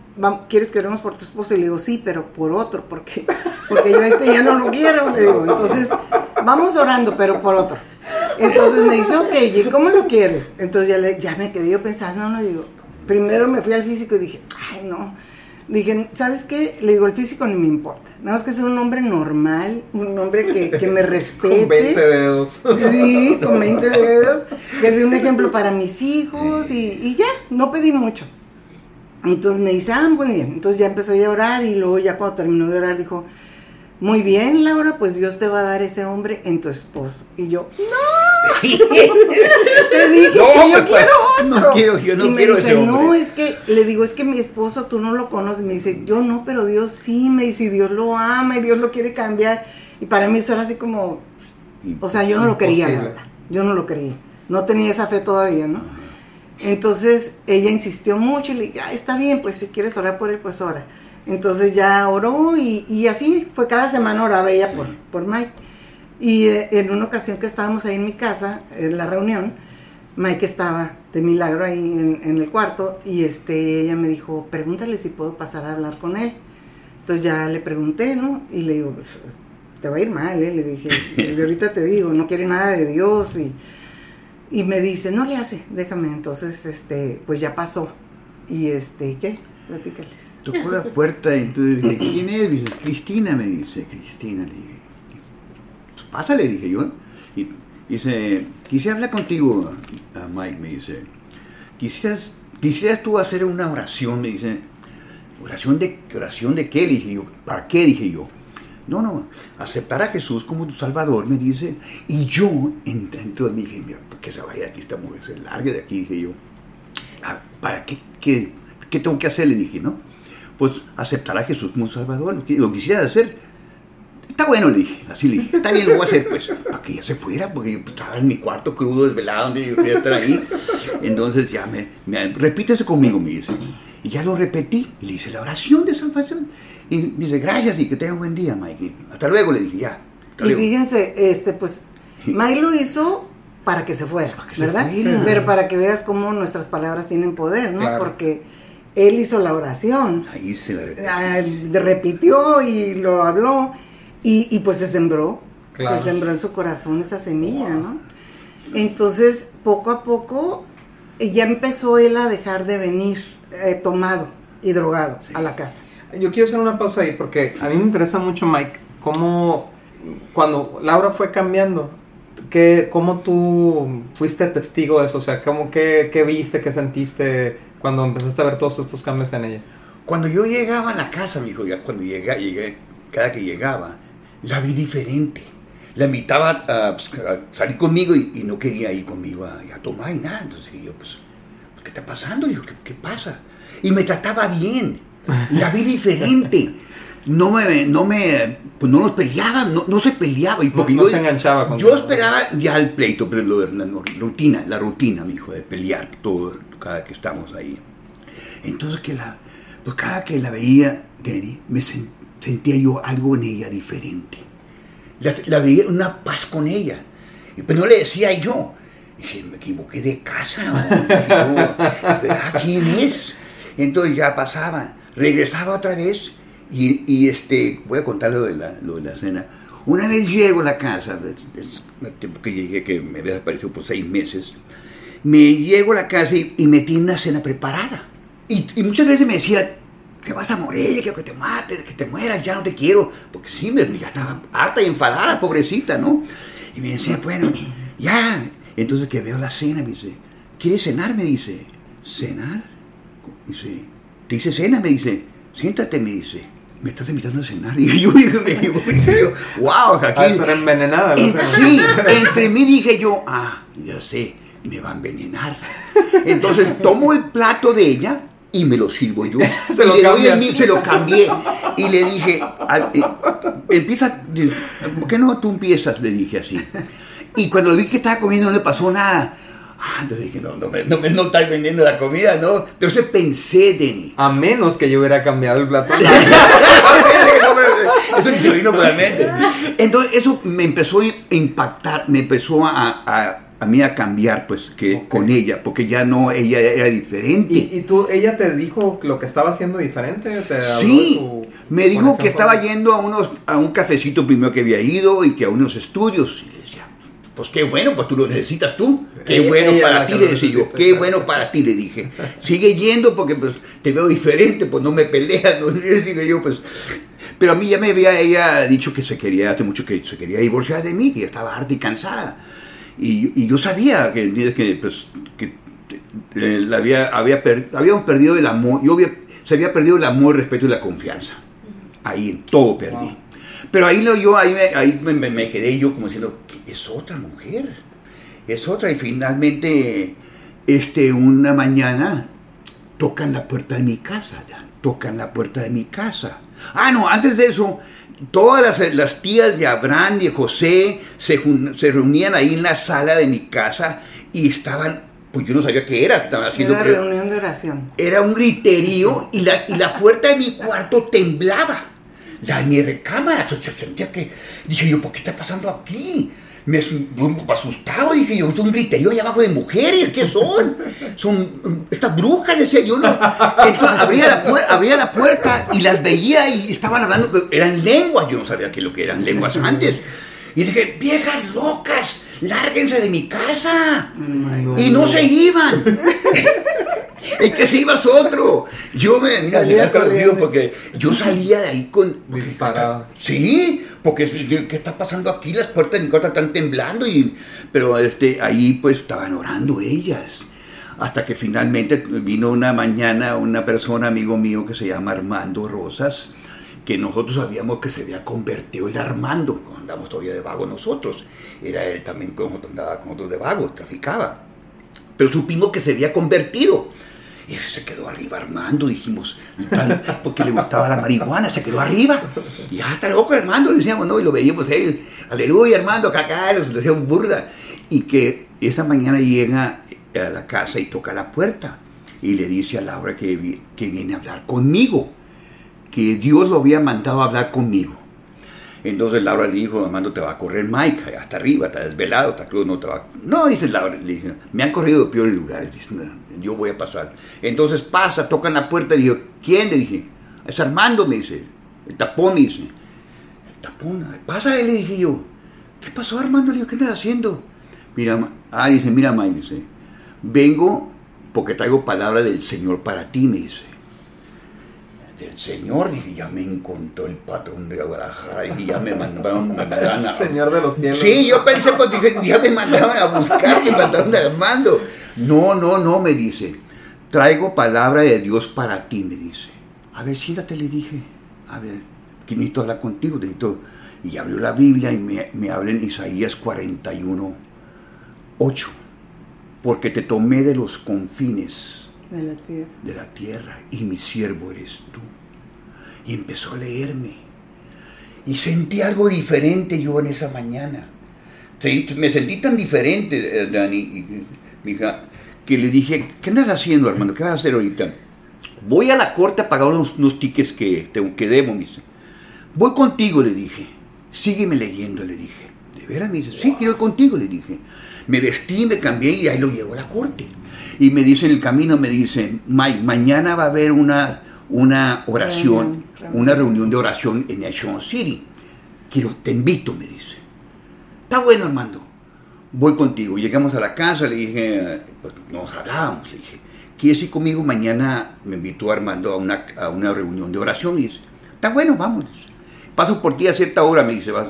¿quieres que oremos por tu esposo? Y le digo, sí, pero por otro, porque, porque yo a este ya no lo quiero, le digo. Entonces, vamos orando, pero por otro. Entonces me dice, ok, ¿y cómo lo quieres? Entonces ya, le, ya me quedé yo pensando, no, no, digo, primero me fui al físico y dije, ay, no. Dije, ¿sabes qué? Le digo, el físico ni me importa. Nada más que ser un hombre normal, un hombre que, que me respete. Con 20 dedos. Sí, con 20 dedos. Que sea un ejemplo para mis hijos y, y ya, no pedí mucho. Entonces me dice, ah, muy bien. Entonces ya empezó a orar y luego ya cuando terminó de orar dijo, muy bien, Laura, pues Dios te va a dar ese hombre en tu esposo. Y yo, no, te dije No, que yo pues, quiero otro. no quiero, yo no y me quiero dice, ese no, es que, le digo, es que mi esposo tú no lo conoces. Me dice, yo no, pero Dios sí, me dice, Dios lo ama y Dios lo quiere cambiar. Y para mí eso era así como, o sea, yo no lo quería, la verdad. Yo no lo creía. No tenía esa fe todavía, ¿no? Entonces ella insistió mucho y le dije, "Ah, está bien, pues si quieres orar por él, pues ora. Entonces ya oró y, y así fue cada semana oraba ella por, por Mike. Y eh, en una ocasión que estábamos ahí en mi casa, en la reunión, Mike estaba de milagro ahí en, el cuarto y este, ella me dijo, pregúntale si puedo pasar a hablar con él. Entonces ya le pregunté, ¿no? Y le digo, pues, te va a ir mal, ¿eh? Le dije, desde ahorita te digo, no quiere nada de Dios y, y me dice, no le hace, déjame. Entonces, este, pues ya pasó. Y este, ¿qué? Platícales. Tocó la puerta y entonces dije, ¿quién es? Cristina me dice, Cristina, le Pues pásale, dije yo. Y dice, quisiera hablar contigo, a Mike, me dice. Quisieras, quisieras tú hacer una oración, me dice. ¿Oración de, oración de qué? Le dije yo. ¿Para qué? Dije yo. No, no, aceptar a Jesús como tu Salvador, me dice. Y yo, en- mí, dije, mira, que se vaya aquí esta mujer, se largue de aquí, dije yo. "Ah, ¿Para qué, qué, qué tengo que hacer? Le dije, ¿no? Pues aceptar a Jesús como Salvador, lo quisiera hacer. Está bueno, le dije, así le dije, está bien, lo voy a hacer, pues, para que ella se fuera, porque yo estaba en mi cuarto crudo, desvelado, donde yo quería estar ahí. Entonces ya me, me repítese conmigo, me dice. Y ya lo repetí, y le hice la oración de salvación. Y me dice, gracias y que tenga un buen día, Mike. Hasta luego, le dije, ya. Y luego. fíjense, este, pues, May lo hizo para que se fuera, que se ¿verdad? fuera. Pero para que veas cómo nuestras palabras tienen poder, ¿no? Claro. Porque él hizo la oración, Ahí se la repetí. ah, repitió y lo habló, y, y pues se sembró, Claro. se sembró en su corazón esa semilla, ¿no? Entonces, poco a poco, eh, ya empezó él a dejar de venir eh, tomado y drogado Sí. a la casa. Yo quiero hacer una pausa ahí porque a mí me interesa mucho, Mike, cómo cuando Laura fue cambiando, ¿qué, ¿cómo tú fuiste testigo de eso? O sea, ¿cómo, qué, qué viste, qué sentiste cuando empezaste a ver todos estos cambios en ella? Cuando yo llegaba a la casa, mi hijo, ya cuando llega, llegué, cada que llegaba, la vi diferente. La invitaba a, pues, a salir conmigo y, y no quería ir conmigo a, a tomar y nada. Entonces yo, pues, ¿qué está pasando? Dijo, ¿qué, qué pasa? Y me trataba bien. La vi diferente. No me, no me, pues no nos peleaba, no, no se peleaba. Y No- porque no yo, se enganchaba con Yo todo. esperaba ya el pleito, pero lo la rutina, la rutina, mi hijo, de pelear todo, cada que estamos ahí. Entonces que la, pues cada que la veía, Denny, me sen- sentía yo algo en ella diferente. La, la veía una paz con ella. Pues no le decía yo. Dije, me equivoqué de casa. ¿verdad? ¿Quién es? Entonces ya pasaba, regresaba otra vez y, y, este, voy a contar lo de la, lo de la cena. Una vez llego a la casa, des- des- el tiempo que llegué, que me había desaparecido por seis meses, me llego a la casa y, y me tiene una cena preparada. Y, y muchas veces me decía, que vas a morir, quiero que te mates, que te mueras, ya no te quiero. Porque sí, ya estaba harta y enfadada, pobrecita, ¿no? Y me decía, bueno, ya. Entonces que veo la cena, me dice, ¿quieres cenar? Me dice, ¿cenar? Dice, ¿te dice cena? Me dice, siéntate, me dice. Me estás invitando a cenar. Y yo dije, wow, aquí. Ah, pero envenenada. En- sí, entre mí dije yo, ah, ya sé, me va a envenenar. Entonces tomo el plato de ella y me lo sirvo yo. Se y lo le doy cambias. el mío, se lo cambié. Y le dije, ah, eh, empieza, ¿por qué no tú empiezas? Le dije así. Y cuando vi que estaba comiendo no le pasó nada. Ah, entonces dije, no, no me, no me no estás vendiendo la comida, ¿no? Pero eso pensé, Denny. A menos que yo hubiera cambiado el plato. eso se vino por la mente. Entonces, eso me empezó a impactar, me empezó a, a, a mí a cambiar, pues, que Ok. con ella, porque ya no, ella era diferente. ¿Y, y tú, ella te dijo lo que estaba haciendo diferente? ¿Te Sí, su me dijo que estaba yendo a, unos, a un cafecito primero que había ido y que a unos estudios. Y le decía, pues qué bueno, pues tú lo necesitas tú. Qué Ella- bueno ella para ti, le decía yo. Qué bueno para ti, le dije. Sigue yendo porque pues te veo diferente, pues no me peleas, ¿no? Digo yo, pues... Pero a mí ya me había ella dicho que se quería, hace mucho que se quería divorciar de mí, que ya estaba harta y cansada. Y, y yo sabía que, que, pues, que eh, la había, había per- habíamos perdido el amor, yo había, se había perdido el amor, el respeto y la confianza. Ahí en todo perdí. Wow. Pero ahí, lo, yo, ahí, me, ahí me, me- me quedé yo como diciendo, es otra mujer, es otra. Y finalmente, este, una mañana, tocan la puerta de mi casa, ya, tocan la puerta de mi casa. Ah, no, antes de eso, todas las, las tías de Abraham y de José se, se reunían ahí en la sala de mi casa y estaban, pues yo no sabía qué era, estaban haciendo... Una reunión de oración. Era un griterío y la, y la puerta de mi cuarto temblaba. La de mi recámara, se se sentía que... Dije yo, ¿por qué está pasando aquí? Me asustado, dije yo, es un griterío allá abajo de mujeres, ¿qué son? Son estas brujas, decía yo, ¿no? Entonces abría la, puer- abría la puerta y las veía y estaban hablando, eran lenguas, yo no sabía qué es lo que eran lenguas antes. Y dije, viejas locas, lárguense de mi casa. y no se iban. El que se iba es otro. Yo me, mira, me porque yo salía de ahí con... Disparado. Sí, porque ¿qué está pasando aquí? Las puertas de mi cuarto están temblando y pero este ahí pues estaban orando ellas. Hasta que finalmente vino una mañana una persona, amigo mío, que se llama Armando Rosas, que nosotros sabíamos que se había convertido el Armando, andamos todavía de vago nosotros. Era él también como andaba con nosotros de vago, traficaba. Pero supimos que se había convertido. Y se quedó arriba Armando, dijimos, y tal, porque le gustaba la marihuana, se quedó arriba. Y ya está loco Armando, decíamos, ¿no? Y lo veíamos él, aleluya Armando, cacá, le decía un burla. Y que esa mañana llega a la casa y toca la puerta y le dice a Laura que, que viene a hablar conmigo, que Dios lo había mandado a hablar conmigo. Entonces Laura le dijo, Armando, te va a correr Mike, hasta arriba, está desvelado, está crudo, no te va No, dice Laura, le dice, me han corrido de peores lugares, dice, "No, yo voy a pasar. Entonces pasa, tocan la puerta, y digo, ¿quién? Le dije, es Armando, me dice, el tapón, me dice, el tapón, pasa, le dije yo, ¿qué pasó Armando? Le digo, ¿qué estás haciendo? Mira, ah, dice, mira, Mike, dice, vengo porque traigo palabra del Señor para ti, me dice del Señor, dije, ya me encontró el patrón de Guadalajara, dije, ya me mandaron, me mandaron a... Señor de los cielos. Sí, yo pensé, pues dije, ya me mandaron a buscar, me mandaron a Armando. No, no, no, me dice, traigo palabra de Dios para ti, me dice. A ver, siéntate, le dije, a ver, que necesito hablar contigo, necesito... Y abrió la Biblia y me, me habla en Isaías 41, 8. Porque te tomé de los confines De la tierra. de la tierra y mi siervo eres tú. Y empezó a leerme. Y sentí algo diferente yo en esa mañana. Me sentí tan diferente, eh, Dani, mi hija, que le dije, ¿qué andas haciendo, hermano? ¿Qué vas a hacer ahorita? Voy a la corte a pagar unos, unos tickets que, te- que debo, me dice. Voy contigo, le dije. Sígueme leyendo, le dije. ¿De veras? Me dice, sí, quiero ir contigo, le dije. Me vestí, me cambié y ahí lo llevo a la corte. Y me dice en el camino, me dice, Mike, mañana va a haber una, una oración, una reunión de oración en Nation City. Quiero, te invito, me dice. Está bueno, Armando. Voy contigo. Llegamos a la casa, le dije, pues, nos hablábamos, le dije, ¿quieres ir conmigo? Mañana me invitó Armando a una, a una reunión de oración. Y dice, está bueno, dice. Paso por ti a cierta hora, me dice, vas.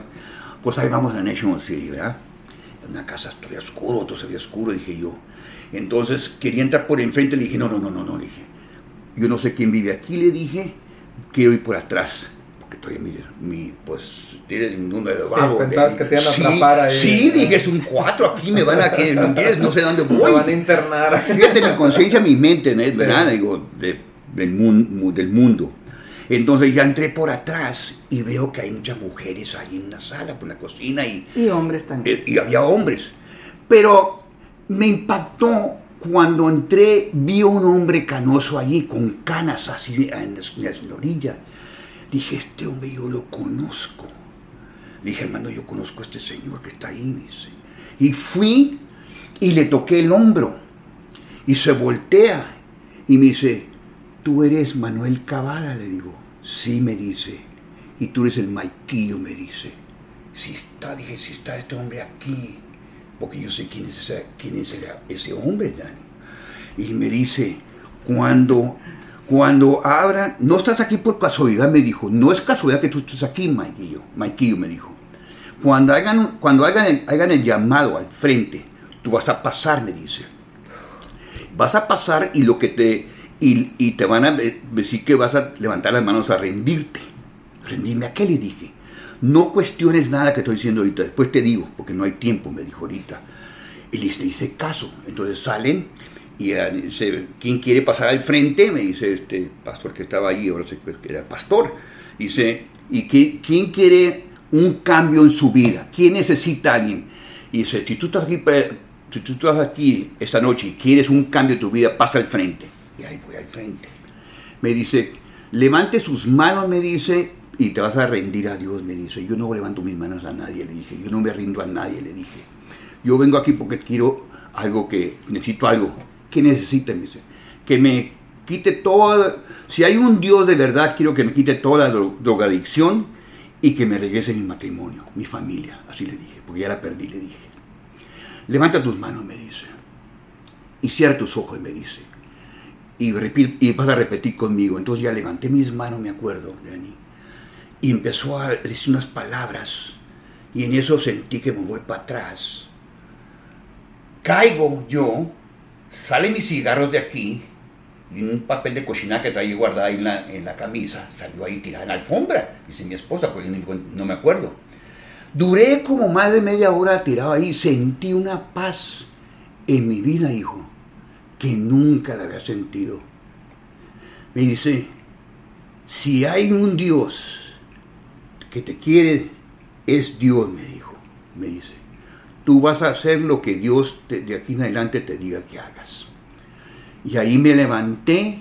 Pues ahí vamos a National City, ¿verdad? Una casa todavía oscuro, todo se veía oscuro, dije yo. Entonces quería entrar por enfrente, le dije, no, no, no, no, no, le dije. Yo no sé quién vive aquí, le dije, quiero ir por atrás. Porque estoy en mi, pues, tiene un número de Sí, vago. pensabas de- que te iban a sí, atrapar ahí. Sí, dije, es un cuatro, aquí me van a que, ¿me? No sé dónde Me voy. van a internar. Fíjate, mi conciencia, mi mente, ¿no? es Sí. verdad, digo, de- del, mun- del mundo. Entonces ya entré por atrás y veo que hay muchas mujeres ahí en la sala, por la cocina y, Y hombres también. eh, y había hombres. Pero me impactó cuando entré, vi a un hombre canoso allí, con canas así en la, orilla. Dije, este hombre yo lo conozco. Dije, hermano, yo conozco a este señor que está ahí. Y fui y le toqué el hombro. Y se voltea y me dice, tú eres Manuel Cavada, le digo. Sí, me dice. Y tú eres el Maiquillo, me dice. Si está, dije, si está este hombre aquí. Porque yo sé quién es ese, quién es ese- hombre, Dani. Y me dice, cuando, cuando abran, no estás aquí por casualidad, me dijo. No es casualidad que tú estés aquí, Maiquillo. Maiquillo me dijo. Cuando hagan, cuando hagan hagan el llamado al frente, tú vas a pasar, me dice vas a pasar y lo que te y, y te van a de- decir que vas a levantar las manos a rendirte. Rendirme a qué le dije. No cuestiones nada que estoy diciendo ahorita, después te digo, porque no hay tiempo, me dijo ahorita. Y les hice caso. Entonces salen y eh, dice, ¿quién quiere pasar al frente? Me dice este pastor que estaba allí, ahora sé que era pastor. Dice, ¿y qué- quién quiere un cambio en su vida? ¿Quién necesita a alguien? Y dice, si tú estás aquí, si tú estás aquí esta noche y quieres un cambio en tu vida, pasa al frente. Y ahí voy al frente. Me dice, levante sus manos, me dice, y te vas a rendir a Dios, me dice. Yo no levanto mis manos a nadie, le dije. Yo no me rindo a nadie, le dije. Yo vengo aquí porque quiero algo que, necesito algo. ¿Qué necesita? Me dice. Que me quite toda, si hay un Dios de verdad, quiero que me quite toda la drogadicción y que me regrese mi matrimonio, mi familia. Así le dije, porque ya la perdí, le dije. Levanta tus manos, me dice. Y cierra tus ojos, me dice. Y, vas a repetir conmigo. Entonces ya levanté mis manos, me acuerdo, Dani y empezó a decir unas palabras y en eso sentí que me voy para atrás. Caigo yo, salen mis cigarros de aquí y un papel de cocina que traía guardada en la, en la camisa salió ahí tirada en la alfombra, dice mi esposa, porque no me acuerdo. Duré como más de media hora tirado ahí, sentí una paz en mi vida, hijo, que nunca la había sentido. Me dice, si hay un Dios que te quiere es Dios, me dijo, me dice. Tú vas a hacer lo que Dios de aquí en adelante te diga que hagas. Y ahí me levanté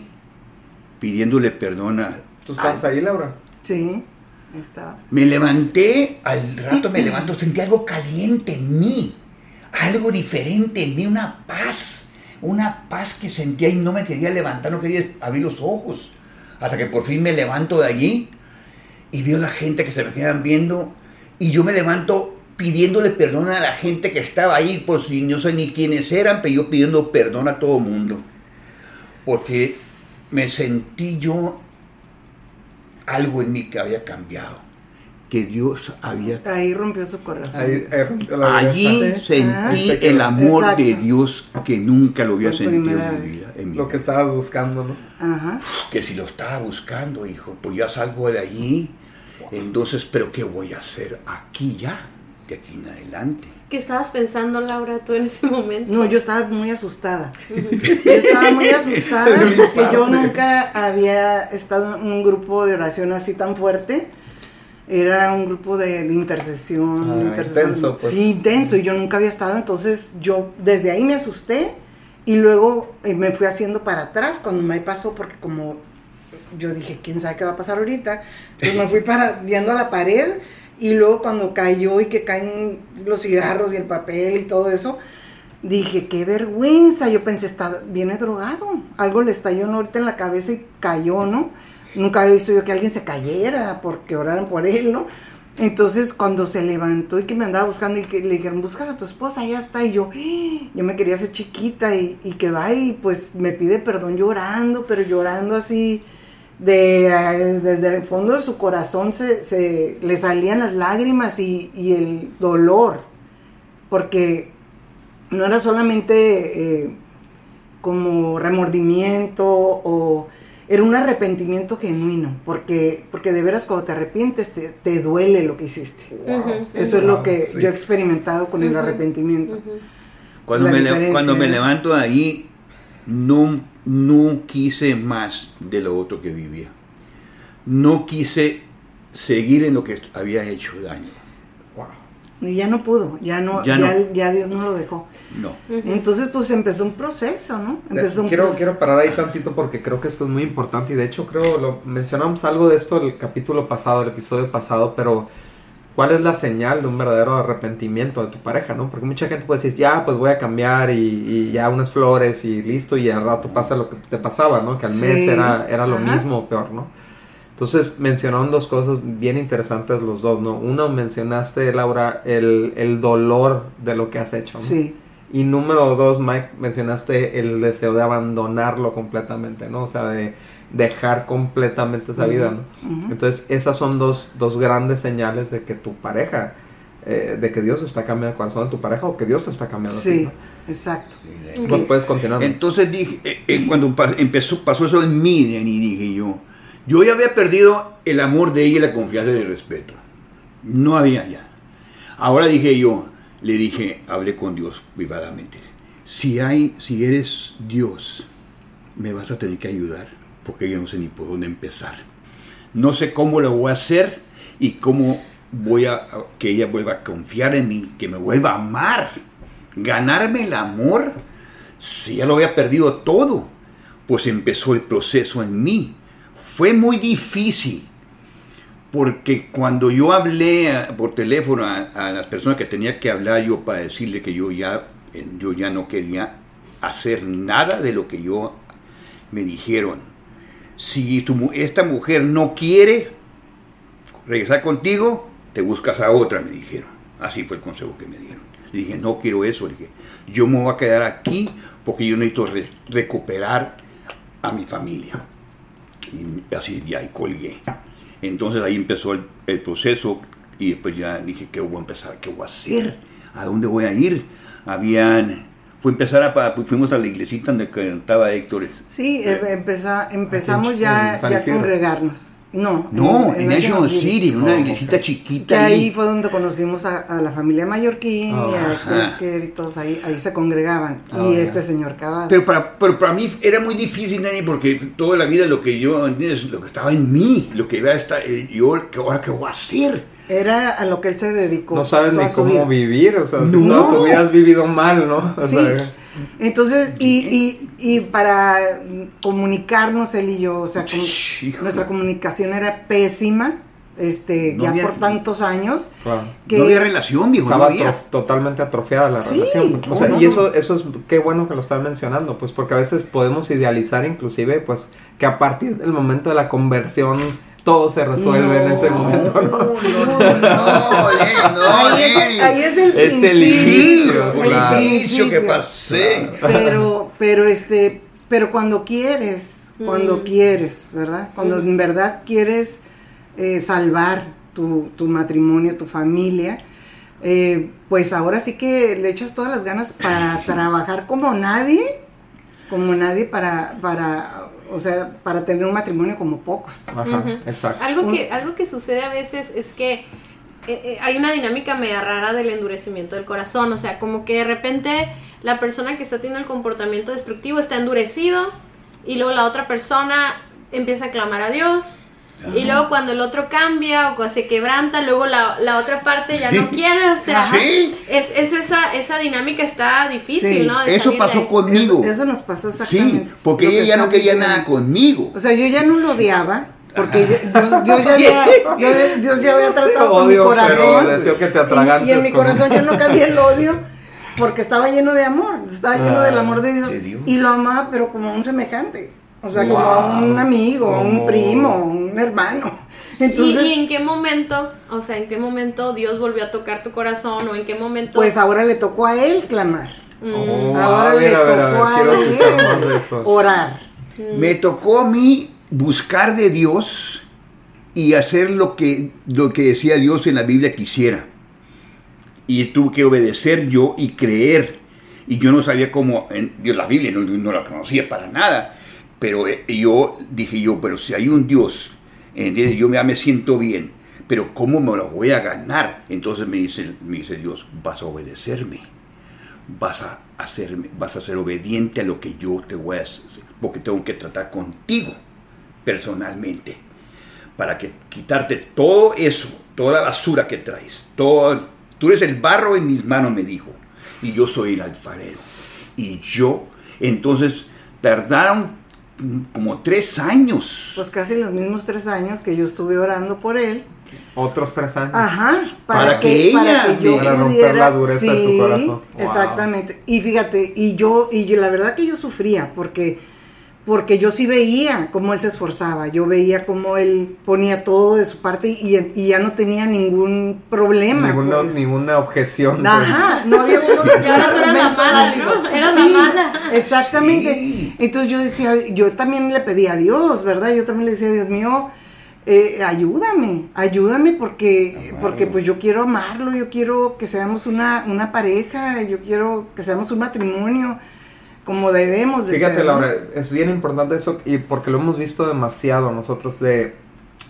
pidiéndole perdón a... ¿Tú estás ahí, Laura? Sí, estaba. Me levanté, al rato me levanto, sentí algo caliente en mí, algo diferente en mí, una paz, una paz que sentía y no me quería levantar, no quería abrir los ojos. Hasta que por fin me levanto de allí y veo la gente que se me quedan viendo y yo me levanto pidiéndole perdón a la gente que estaba ahí, pues no sé ni quiénes eran, pero yo pidiendo perdón a todo mundo. Porque me sentí yo algo en mí que había cambiado, que Dios había... Ahí rompió su corazón. Allí sentí el amor de Dios que nunca lo había sentido en mi vida. lo que estabas buscando, ¿no? Ajá. Que si lo estaba buscando, hijo, pues ya salgo de allí entonces, ¿pero qué voy a hacer aquí ya, de aquí en adelante? ¿Qué estabas pensando, Laura, tú en ese momento? No, yo estaba muy asustada. yo estaba muy asustada porque yo nunca había estado en un grupo de oración así tan fuerte. Era un grupo de, intercesión. Ah, intenso, pues. Sí, intenso. Y yo nunca había estado. Entonces, yo desde ahí me asusté. Y luego eh, me fui haciendo para atrás cuando me pasó, porque como yo dije, ¿quién sabe qué va a pasar ahorita? Entonces me fui para, viendo a la pared y luego cuando cayó y que caen los cigarros y el papel y todo eso, dije, qué vergüenza. Yo pensé, está, viene drogado. Algo le estalló ahorita en la cabeza y cayó, ¿no? Nunca había visto yo que alguien se cayera porque oraran por él, ¿no? Entonces, cuando se levantó y que me andaba buscando y que le dijeron, buscas a tu esposa, ya está. Y yo, ¡Ah!". yo me quería hacer chiquita y, y que va y pues me pide perdón llorando, pero llorando así de, eh, desde el fondo de su corazón se, le salían las lágrimas y, el dolor, porque no era solamente eh, como remordimiento o era un arrepentimiento genuino, porque, porque de veras cuando te arrepientes te, duele lo que hiciste. Eso es lo que yo he experimentado con el arrepentimiento. Cuando, me, cuando me levanto de ahí, no no quise más de lo otro que vivía. No quise seguir en lo que había hecho daño. Y ya no pudo, ya no, ya, Dios no lo dejó. No. Entonces, pues empezó un proceso, ¿no? Empezó quiero, quiero parar ahí tantito porque creo que esto es muy importante y de hecho creo, lo mencionamos algo de esto el capítulo pasado, el episodio pasado, pero cuál es la señal de un verdadero arrepentimiento de tu pareja, ¿no? Porque mucha gente puede decir, ya, pues voy a cambiar y, ya unas flores y listo, y al rato pasa lo que te pasaba, ¿no? Que al mes era, era lo mismo o peor, ¿no? Entonces mencionaron dos cosas bien interesantes los dos, ¿no? Uno mencionaste, Laura, el, el dolor de lo que has hecho, ¿no? Sí. Y número dos, Mike, mencionaste el deseo de abandonarlo completamente, ¿no? O sea, de dejar completamente esa vida, ¿no? Entonces, esas son dos, dos, grandes señales de que tu pareja, eh, de que Dios está cambiando el corazón de tu pareja o que Dios te está cambiando. Sí, exacto. puedes continuar. Entonces dije, eh, eh, cuando empezó, pasó eso en mí, y dije yo, yo ya había perdido el amor de ella la confianza y el respeto. No había ya. Ahora dije yo, le dije, hablé con Dios privadamente. Si hay, si eres Dios, me vas a tener que ayudar porque yo no sé ni por dónde empezar. No sé cómo lo voy a hacer y cómo voy a que ella vuelva a confiar en mí, que me vuelva a amar, ganarme el amor. Si ya lo había perdido todo, pues empezó el proceso en mí. Fue muy difícil, Porque cuando yo hablé por teléfono a, las personas que tenía que hablar yo para decirle que yo ya, eh, yo ya no quería hacer nada de lo que yo me dijeron. Si esta mujer no quiere regresar contigo, te buscas a otra, me dijeron. Así fue el consejo que me dieron. Le dije, no quiero eso. Le dije, yo me voy a quedar aquí porque yo necesito re- recuperar a mi familia. Y así ya, y colgué. Entonces ahí empezó el, el proceso y después ya dije, ¿qué voy a empezar? ¿Qué voy a hacer? ¿A dónde voy a ir? Habían... Fue empezar a... pa- Fuimos a la iglesita donde cantaba Héctor. Sí, em- empeza- empezamos ya, ya a congregarnos. No, No, en National City. City, una Oh, iglesita ok. chiquita. Que ahí ahí. fue donde conocimos a, a la familia Mallorquín y a y todos ahí, ahí se congregaban. Ah, y ya. este señor Cavada. Pero para, pero para mí era muy difícil, Nani, porque toda la vida lo que yo. Lo que estaba en mí, lo que iba a estar, eh, yo, ahora qué voy a hacer? Era a lo que él se dedicó. No sabes ni cómo vida. vivir, o sea, No. toda tu vida has vivido mal, ¿no? O Sí. sea, Entonces, y, y, y para comunicarnos él y yo, o sea, como- nuestra comunicación era pésima, este, No ya había- por tantos años. Que no había relación, viejo, no Estaba había. atrof- totalmente atrofiada la Sí, relación. O sea, no, y no. eso, eso es qué bueno que lo están mencionando, pues porque a veces podemos idealizar inclusive, pues, que a partir del momento de la conversión todo se resuelve en ese momento, ¿no? No, no, no, no, ahí, es, ahí es el Es el principio, inicio, el inicio que pasé. Pero, pero este, pero cuando quieres, cuando Mm. quieres, ¿verdad? Cuando en verdad quieres eh, salvar tu, tu matrimonio, tu familia, eh, pues ahora sí que le echas todas las ganas para trabajar como nadie, como nadie para, para, o sea, para tener un matrimonio como pocos. Ajá, exacto. Algo Un- que, algo que sucede a veces es que eh, eh, hay una dinámica media rara del endurecimiento del corazón. O sea, como que de repente la persona que está teniendo el comportamiento destructivo está endurecido y luego la otra persona empieza a clamar a Dios. Y luego cuando el otro cambia o se quebranta, luego la, la otra parte ya no quiere. O sea, Sí. es, es esa, esa dinámica está difícil, Sí. ¿no? De Eso de pasó conmigo. Eso, eso nos pasó exactamente. Sí, porque ella ya no quería diciendo. nada conmigo. O sea, yo ya no lo odiaba, porque yo- Dios, Dios ya había, yo- Dios ya había tratado con mi corazón. que te y- y, en mi con- corazón ya no cabía el odio, porque estaba lleno de amor, estaba lleno del amor de Dios, de Dios. y lo amaba, pero como a un semejante. O sea, como a un amigo, un Como- primo, un hermano. ¿Y, Entonces, y en qué momento, o sea, en qué momento Dios volvió a tocar tu corazón o en qué momento... pues ahora le tocó a él clamar. Mm, Oh, ahora a ver, le a ver, a tocó ver, a, él orar. Me tocó a mí buscar de Dios y hacer lo que, lo que decía Dios en la Biblia que hiciera. Y tuve que obedecer yo y creer. Y yo no sabía cómo, en, yo la Biblia no, no la conocía para nada. Pero eh, yo dije yo, pero si hay un Dios, ¿entiendes? yo ya me siento bien. Pero ¿cómo me lo voy a ganar? Entonces me dice, me dice Dios, vas a obedecerme vas a hacerme, vas a ser obediente a lo que yo te voy a hacer, porque tengo que tratar contigo personalmente, para que quitarte todo eso, toda la basura que traes, todo, tú eres el barro en mis manos, me dijo, y yo soy el alfarero. Y yo, entonces, tardaron como tres años. Pues casi los mismos tres años que yo estuve orando por él. Otros tres años. Ajá, Para que ella para que yo Para romper pudiera, la dureza de tu sí, corazón. Wow. Exactamente. Y fíjate, y yo, y yo- la verdad que yo sufría, porque, porque yo sí veía cómo él se esforzaba, yo veía cómo él ponía todo de su parte y, y ya no tenía ningún problema. ninguna, pues. ninguna objeción. pues. Ajá, no había un Y ahora tú eras la mala. ¿no? Eras la Sí, mala. Exactamente. Sí. Entonces yo decía, yo también le pedía a Dios, ¿verdad? Yo también le decía, Dios mío, eh, ayúdame, ayúdame porque, porque pues yo quiero amarlo, yo quiero que seamos una, una pareja, yo quiero que seamos un matrimonio como debemos de Fíjate, ser. ¿no? Laura, es bien importante eso y porque lo hemos visto demasiado nosotros de,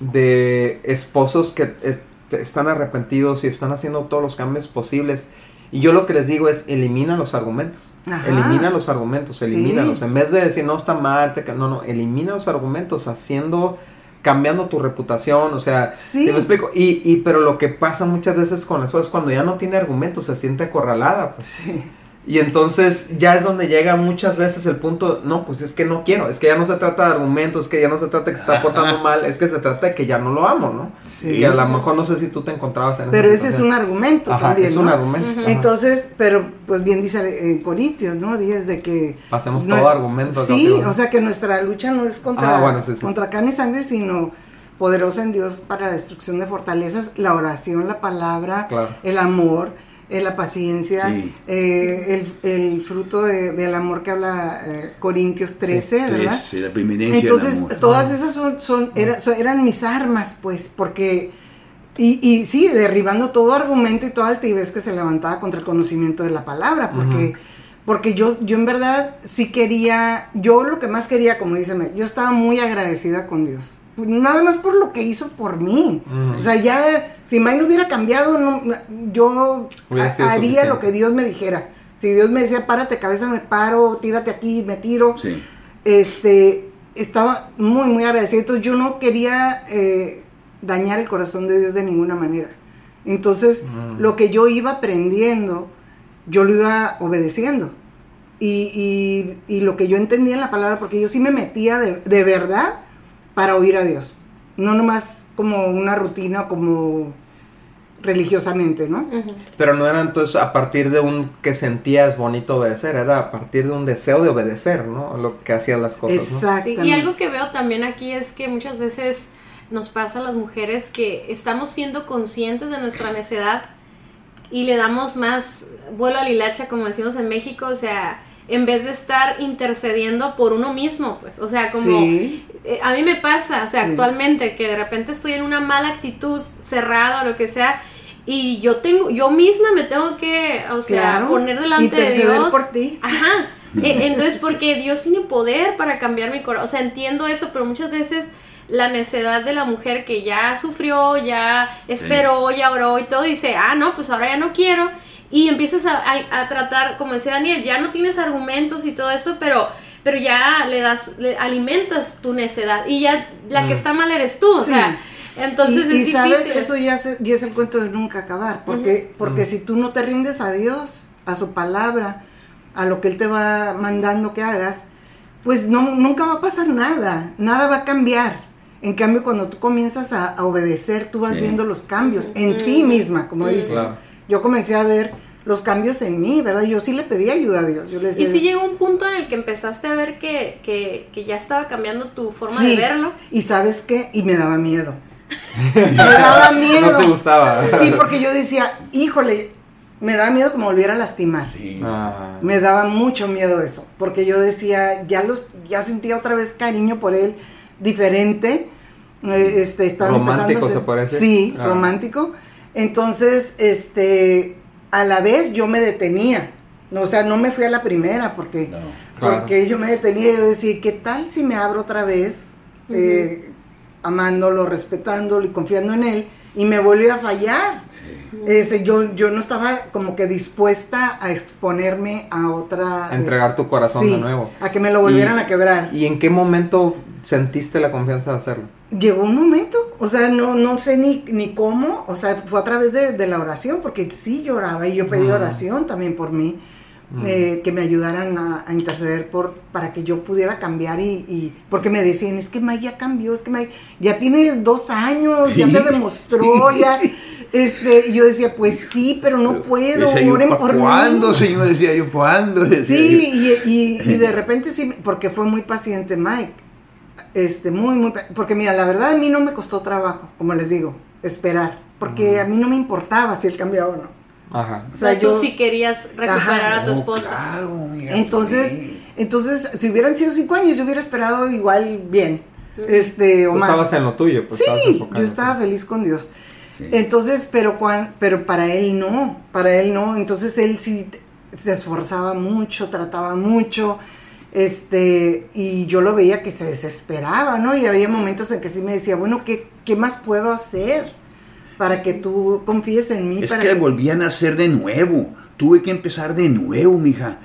de esposos que es- están arrepentidos y están haciendo todos los cambios posibles. Y yo lo que les digo es elimina los argumentos. Ajá. Elimina los argumentos, Sí. elimínalos. En vez de decir no está mal, te ca-", no, no, elimina los argumentos haciendo cambiando tu reputación, o sea, Sí. ¿sí me explico? Y, y pero lo que pasa muchas veces con eso es cuando ya no tiene argumentos, se siente acorralada, pues. Sí. Y entonces ya es donde llega muchas veces el punto, no, pues es que no quiero, es que ya no se trata de argumentos, es que ya no se trata de que se está portando mal, es que se trata de que ya no lo amo, ¿no? Sí. Y a lo mejor no sé si tú te encontrabas en esa Pero ese es un argumento Ajá, también, es ¿no? un argumento. Entonces, pero pues bien dice Corintios, ¿no? Dice de que... Pasemos no todo es- argumento. Sí, cautivo. o sea que nuestra lucha no es contra, Ah, bueno, sí, sí. contra carne y sangre, sino poderosa en Dios para la destrucción de fortalezas, la oración, la palabra, Claro. el amor, eh, la paciencia, Sí. eh, el, el fruto de- del amor que habla eh, Corintios 13, ¿verdad? Tres, la preeminencia del Entonces, amor. todas esas son, son, era- son- eran mis armas, pues, porque... Y, y sí, derribando todo argumento y toda altivez que se levantaba contra el conocimiento de la palabra, porque, porque yo, yo en verdad sí quería, yo lo que más quería, como dice, yo estaba muy agradecida con Dios. Pues, Nada más por lo que hizo por mí. O sea, ya, si May no hubiera cambiado, no, yo ha- haría lo que Dios me dijera. Si Dios me decía, párate cabeza, me paro, tírate aquí, me tiro Sí. este, estaba muy, muy agradecido. Entonces yo no quería eh, dañar el corazón de Dios de ninguna manera. Entonces, Mm. lo que yo iba aprendiendo, yo lo iba obedeciendo. Y, y- y lo que yo entendía en la palabra, porque yo sí me metía de, de verdad para oír a Dios. No nomás como una rutina, como religiosamente, ¿no? Pero no era entonces a partir de un que sentías bonito obedecer, era a partir de un deseo de obedecer, ¿no? Lo que hacías las cosas, ¿no? Sí, y algo que veo también aquí es que muchas veces nos pasa a las mujeres que estamos siendo conscientes de nuestra necedad y le damos más vuelo a la hilacha, como decimos en México, o sea, en vez de estar intercediendo por uno mismo, pues, o sea, como Sí. eh, a mí me pasa, o sea, Sí. actualmente que de repente estoy en una mala actitud, cerrada o lo que sea, y yo tengo, yo misma me tengo que, o sea, Claro. poner delante de Interceder Dios. por ti. Ajá. E- Entonces, porque Dios tiene poder para cambiar mi corazón. O sea, entiendo eso, pero muchas veces la necedad de la mujer que ya sufrió, ya esperó, ya oró y todo, dice, ah, no, pues ahora ya no quiero. Y empiezas a, a- a tratar, como decía Daniel, ya no tienes argumentos y todo eso, pero, pero ya le das, le alimentas tu necedad. Y ya la que Mm. está mal eres tú. O Sí. sea, entonces y, es y sabes, difícil. eso ya, se- ya es el cuento de nunca acabar, porque, porque Ujú. si tú no te rindes a Dios, a su palabra, a lo que Él te va mandando que hagas, pues no, nunca va a pasar nada, nada va a cambiar. En cambio, cuando tú comienzas a, a obedecer, tú vas Sí. viendo los cambios en ti misma, como dices. Claro. Yo comencé a ver los cambios en mí, ¿verdad? Yo sí le pedí ayuda a Dios. Yo le decía, Y si llegó un punto en el que empezaste a ver que, que, que ya estaba cambiando tu forma Sí. de verlo. Y sabes qué, y me daba miedo. me daba miedo. No te gustaba. Sí, porque yo decía, híjole, me daba miedo que me volviera a lastimar. Sí. Ah. Me daba mucho miedo eso, porque yo decía, ya los, ya sentía otra vez cariño por él, diferente. eh, Este, estaba Romántico, empezando a ser- ¿se parece? Sí, Ah. romántico. Entonces, este, a la vez yo me detenía. O sea, no me fui a la primera porque, No. Claro. porque yo me detenía y yo decía, ¿qué tal si me abro otra vez? eh, amándolo, respetándolo y confiando en él, y me volvió a fallar. Este, yo, yo no estaba como que dispuesta a exponerme a otra... A entregar tu corazón Sí, de nuevo. A que me lo volvieran a quebrar. ¿Y en qué momento sentiste la confianza de hacerlo? Llegó un momento, o sea, no, no sé ni, ni cómo, o sea, fue a través de, de la oración, porque sí lloraba y yo pedí oración también por mí, eh, que me ayudaran a, a interceder por, para que yo pudiera cambiar y, y- porque me decían, es que May ya cambió, es que May ya tiene dos años, ya te Sí. demostró, ya, este, yo decía, pues sí, pero no puedo, oren "¿Pa' por ¿Cuándo, mí. señor? Decía yo, ¿cuándo? Decía Sí, yo. y, y- y de repente sí, porque fue muy paciente Mike. Este, muy, muy, porque mira, la verdad a mí no me costó trabajo, como les digo, esperar, porque a mí no me importaba si él cambiaba o no. Ajá. O sea, sea, yo- tú sí querías recuperar Ajá. a tu esposa. claro, mira, Entonces, sí. entonces, si hubieran sido cinco años, yo hubiera esperado igual bien, este, o Tú más. estabas en lo tuyo, pues sí, yo estaba feliz con Dios. Sí. Entonces, pero cuan- pero para él no, para él no. Entonces él sí se esforzaba mucho, trataba mucho, este, y yo lo veía que se desesperaba, ¿no? Y había momentos en que sí me decía, bueno, ¿qué, qué más puedo hacer para que tú confíes en mí? Es para que volvían a nacer de nuevo. Tuve que empezar de nuevo, mija.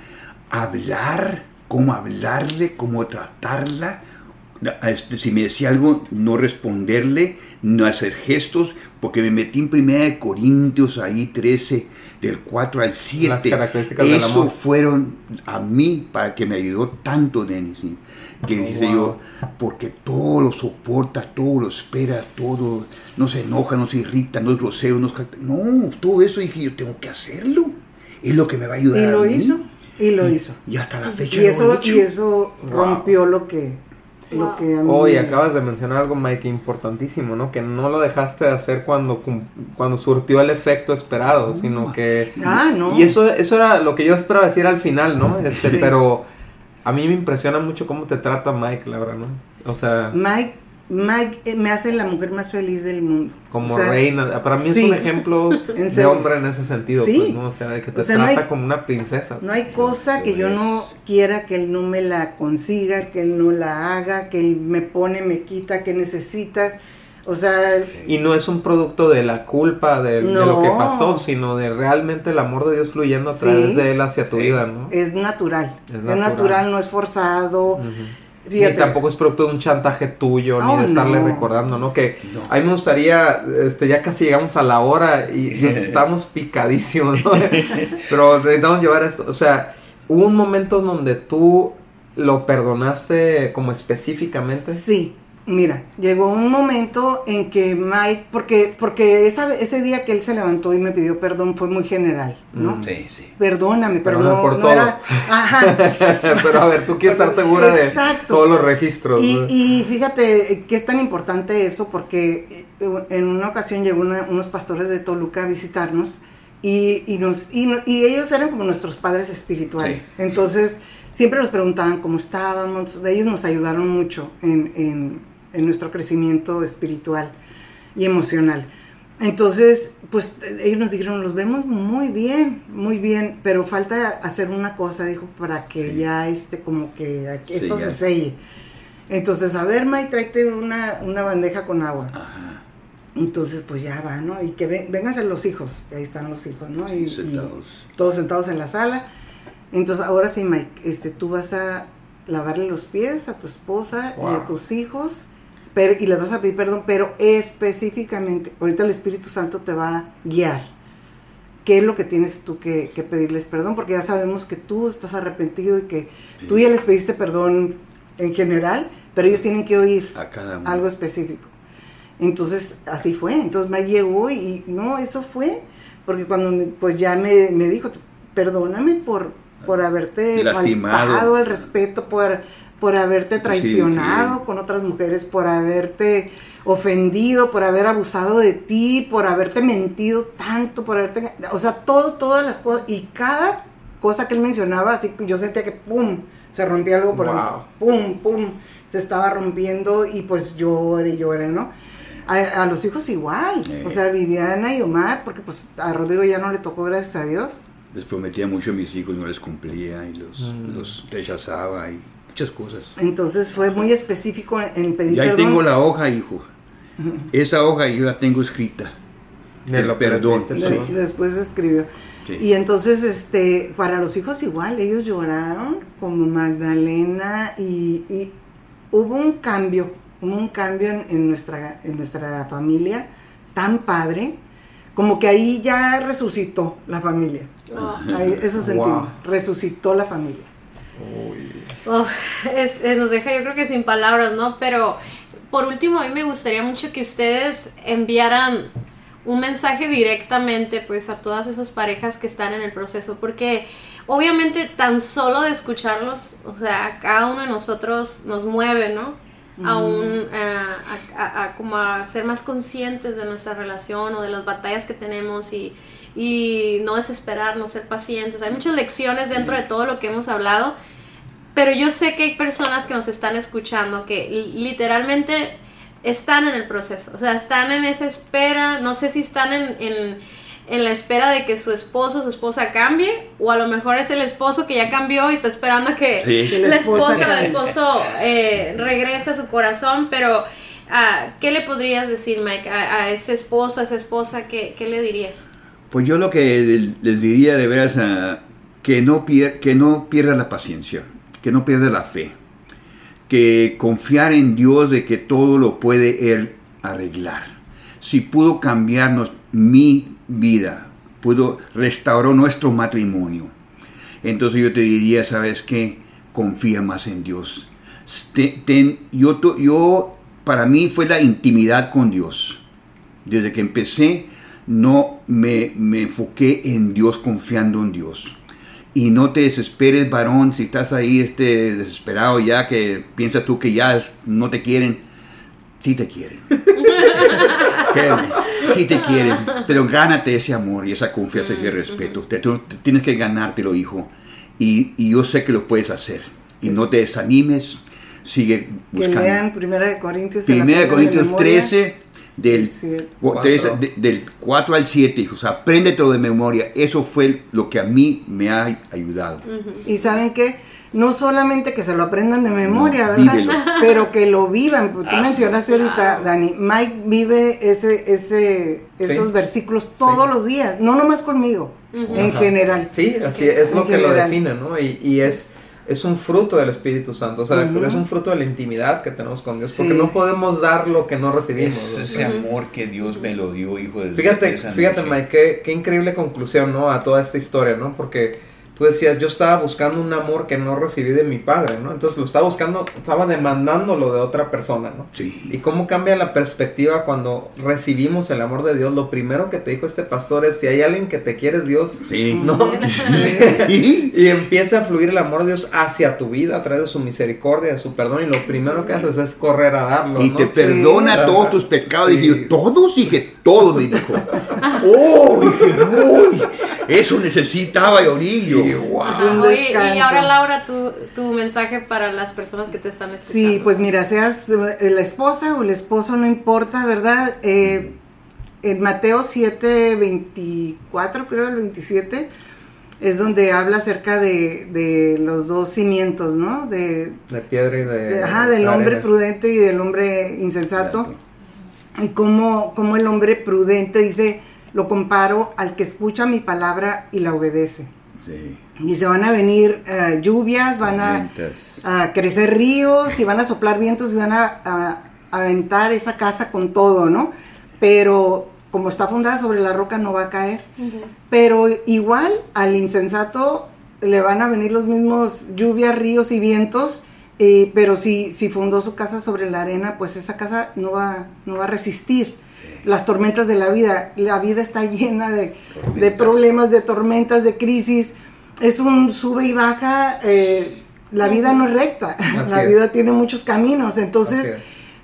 Hablar, cómo hablarle, cómo tratarla, si me decía algo, no responderle, no hacer gestos, porque me metí en primera de Corintios ahí 13, del 4 al 7. Las características del Eso amor. fueron a mí para que me ayudó tanto, Denis. Que Oh, dice wow. yo, porque todo lo soporta, todo lo espera, todo, no se enoja, no se irrita, no es grosero, no es... No, todo eso dije yo, tengo que hacerlo. Es lo que me va a ayudar Y a lo mí. hizo, y lo hizo. Y hasta la fecha Y lo he eso, hecho. y eso rompió lo que, lo Wow. que a mí Hoy me- acabas de mencionar algo, Mike, importantísimo, ¿no? Que no lo dejaste de hacer cuando, cuando surtió el efecto esperado, sino que... Ah, no. Y eso, eso era lo que yo esperaba decir al final, ¿no? Este, Sí. Pero a mí me impresiona mucho cómo te trata Mike, Laura, ¿no? O sea, Mike, Mike eh, me hace la mujer más feliz del mundo. como O sea, reina. Para mí es un ejemplo de hombre en ese sentido, Sí. pues, ¿no? O sea, de que te O sea, no trata hay- como una princesa. No hay cosa que yo no quiera que él no me la consiga, que él no la haga, que él me pone, me quita, que necesitas. O sea, Y no es un producto de la culpa de, de lo que pasó, sino de realmente el amor de Dios fluyendo a Sí. través de él hacia tu vida, ¿no? es natural. Es Es natural. no es forzado. Ujú. Fíjate. Ni tampoco es producto de un chantaje tuyo, ni Oh, de estarle no. recordando, ¿no? Que No. a mí me gustaría, este, ya casi llegamos a la hora y ya estamos picadísimos, ¿no? Pero necesitamos llevar esto, o sea, hubo un momento donde tú lo perdonaste como específicamente. Sí, mira, llegó un momento en que Mike, porque, porque esa, ese día que él se levantó y me pidió perdón fue muy general, ¿no? Mm. Sí, sí. Perdóname, Perdóname no, por no todo. era- Ajá. Pero a ver, tú quieres estar segura de todos los registros. Y, ¿no? y fíjate que es tan importante eso porque eh, en una ocasión llegó una- unos pastores de Toluca a visitarnos y, y nos, y, y ellos eran como nuestros padres espirituales. Sí. Entonces siempre nos preguntaban cómo estábamos, ellos nos ayudaron mucho en, en- en nuestro crecimiento espiritual y emocional. Entonces, pues eh, ellos nos dijeron, los vemos muy bien, muy bien, pero falta hacer una cosa, dijo, para que Sí. ya este, como que aquí- Sí, esto ya. se selle. Entonces, a ver, May, tráete una, una bandeja con agua. Ajá. Entonces, pues ya va, ¿no? Y que ve, vénganse los hijos, y ahí están los hijos, ¿no? Y, Sentados. todos sentados en la sala. Entonces, ahora sí, Mike, este, tú vas a lavarle los pies a tu esposa y a tus hijos, pero, y les vas a pedir perdón, pero específicamente, ahorita el Espíritu Santo te va a guiar. ¿Qué es lo que tienes tú que, que pedirles perdón? Porque ya sabemos que tú estás arrepentido y que tú ya les pediste perdón en general, pero ellos tienen que oír algo específico. Entonces, así fue. Entonces me llegó y no, eso fue, porque cuando me- pues ya me, me dijo, perdóname por, por haberte Lastimado. faltado el respeto, por, por haberte traicionado sí. con otras mujeres, por haberte ofendido, por haber abusado de ti, por haberte mentido tanto, por haberte... O sea, todo, todas las cosas, y cada cosa que él mencionaba, así que yo sentía que ¡pum! Se rompía algo por Wow. dentro. ¡Pum! ¡Pum! Se estaba rompiendo y pues lloré y lloré, ¿no? A, a los hijos igual. Eh. O sea, Viviana y Omar, porque pues a Rodrigo ya no le tocó, gracias a Dios. Les prometía mucho a mis hijos, no les cumplía y los, Mm. los rechazaba y muchas cosas. Entonces fue muy específico en, pedir Y ahí perdón. tengo la hoja, hijo. Esa hoja yo la tengo escrita. De el perdón, De- perdón. Después escribió. Sí. Y entonces, este, para los hijos igual, ellos lloraron como Magdalena y, y hubo un cambio, hubo un cambio en, en nuestra, en nuestra familia tan padre, como que ahí ya resucitó la familia. Ahí- eso sentimos, Wow. resucitó la familia. Oh, es- es- nos deja yo creo que sin palabras, ¿no? Pero por último, a mí me gustaría mucho que ustedes enviaran un mensaje directamente pues a todas esas parejas que están en el proceso, porque obviamente tan solo de escucharlos, o sea, cada uno de nosotros nos mueve, ¿no? A un, a, a- a- como a ser más conscientes de nuestra relación o de las batallas que tenemos y, y no desesperarnos, ser pacientes. Hay muchas lecciones dentro de todo lo que hemos hablado, pero yo sé que hay personas que nos están escuchando que li- literalmente están en el proceso, o sea, están en esa espera, no sé si están en, en, en la espera de que su esposo o su esposa cambie, o a lo mejor es el esposo que ya cambió y está esperando a que Sí. La esposa o el esposo eh, regrese a su corazón, pero ah, ¿qué le podrías decir, Mike, a, a ese esposo, a esa esposa, qué, qué le dirías? Pues yo lo que les- diría de veras ah, que no pier- que no pierda la paciencia, que no pierda la fe, que confiar en Dios de que todo lo puede Él arreglar. Si pudo cambiarnos mi vida, pudo restaurar nuestro matrimonio, entonces yo te diría, ¿sabes qué? Confía más en Dios. Yo, para mí fue la intimidad con Dios. Desde que empecé, no me, me enfoqué en Dios, confiando en Dios. Y no te desesperes, varón, si estás ahí este, desesperado ya, que piensas tú que ya es- no te quieren. Sí te quieren. Créeme, sí te quieren. Pero gánate ese amor y esa confianza y ese respeto. Te- tú te tienes que ganártelo, hijo. Y, y yo sé que lo puedes hacer. Y no te desanimes. Sigue Que buscando. lean Primera de Corintios. se la Primera de aprendan Corintios memoria. 13, del, Siete. cu- 13, de- del 4 al 7, hijos. Aprende todo de memoria. Eso fue lo que a mí me ha ayudado. Y saben que no solamente que se lo aprendan de memoria, No, ¿verdad? vívelo. Pero que lo vivan. Tú Ah, mencionaste ahorita, Dani, Mike vive ese, ese, esos Sí. versículos todos Sí. los días, no nomás conmigo, en Ajá. general. Sí, así es, es lo En que lo define, ¿no? Y, y es, es un fruto del Espíritu Santo, o sea, es un fruto de la intimidad que tenemos con Dios, Sí. porque no podemos dar lo que no recibimos. Es ese amor que Dios me lo dio, hijo de Fíjate, fíjate, Mike, qué, qué increíble conclusión, ¿no? A toda esta historia, ¿no? Porque tú decías, yo estaba buscando un amor que no recibí de mi padre, ¿no? Entonces lo estaba buscando, estaba demandándolo de otra persona, ¿no? Y Sí. cómo cambia la perspectiva cuando recibimos el amor de Dios. Lo primero que te dijo este pastor es, si hay alguien que te quiere es Dios, Sí. ¿no? Sí. Y empieza a fluir el amor de Dios hacia tu vida a través de su misericordia, de su perdón. Y lo primero que haces es correr a darlo. Y ¿no? te perdona Sí. todos tus pecados. Sí. Y dije, ¿todos? Dije, todos, me dijo. ¡Oh! Dije, uy, eso necesitaba Orillo. Sí, wow. Es un Oye, y ahora Laura, tu, tu mensaje para las personas que te están escuchando. Sí, pues mira, seas eh, la esposa o el esposo, no importa, ¿verdad? Eh, en Mateo 7, 24, creo, el 27, es donde habla acerca de, de los dos cimientos, ¿no? De, De piedra y de. de- ajá, del de hombre arena. prudente y del hombre insensato. Y cómo, cómo el hombre prudente dice, lo comparo al que escucha mi palabra y la obedece. Sí. Y se van a venir eh, lluvias, van a, crecer ríos y van a soplar vientos y van a, a- a aventar esa casa con todo, ¿no? Pero como está fundada sobre la roca no va a caer. Pero igual al insensato le van a venir los mismos lluvias, ríos y vientos, eh, pero si, si fundó su casa sobre la arena, pues esa casa no va, no va a resistir las tormentas de la vida. La vida está llena de, de problemas, de tormentas, de crisis. Es un sube y baja. eh, la vida no es recta. Así la es. vida tiene muchos caminos. Entonces,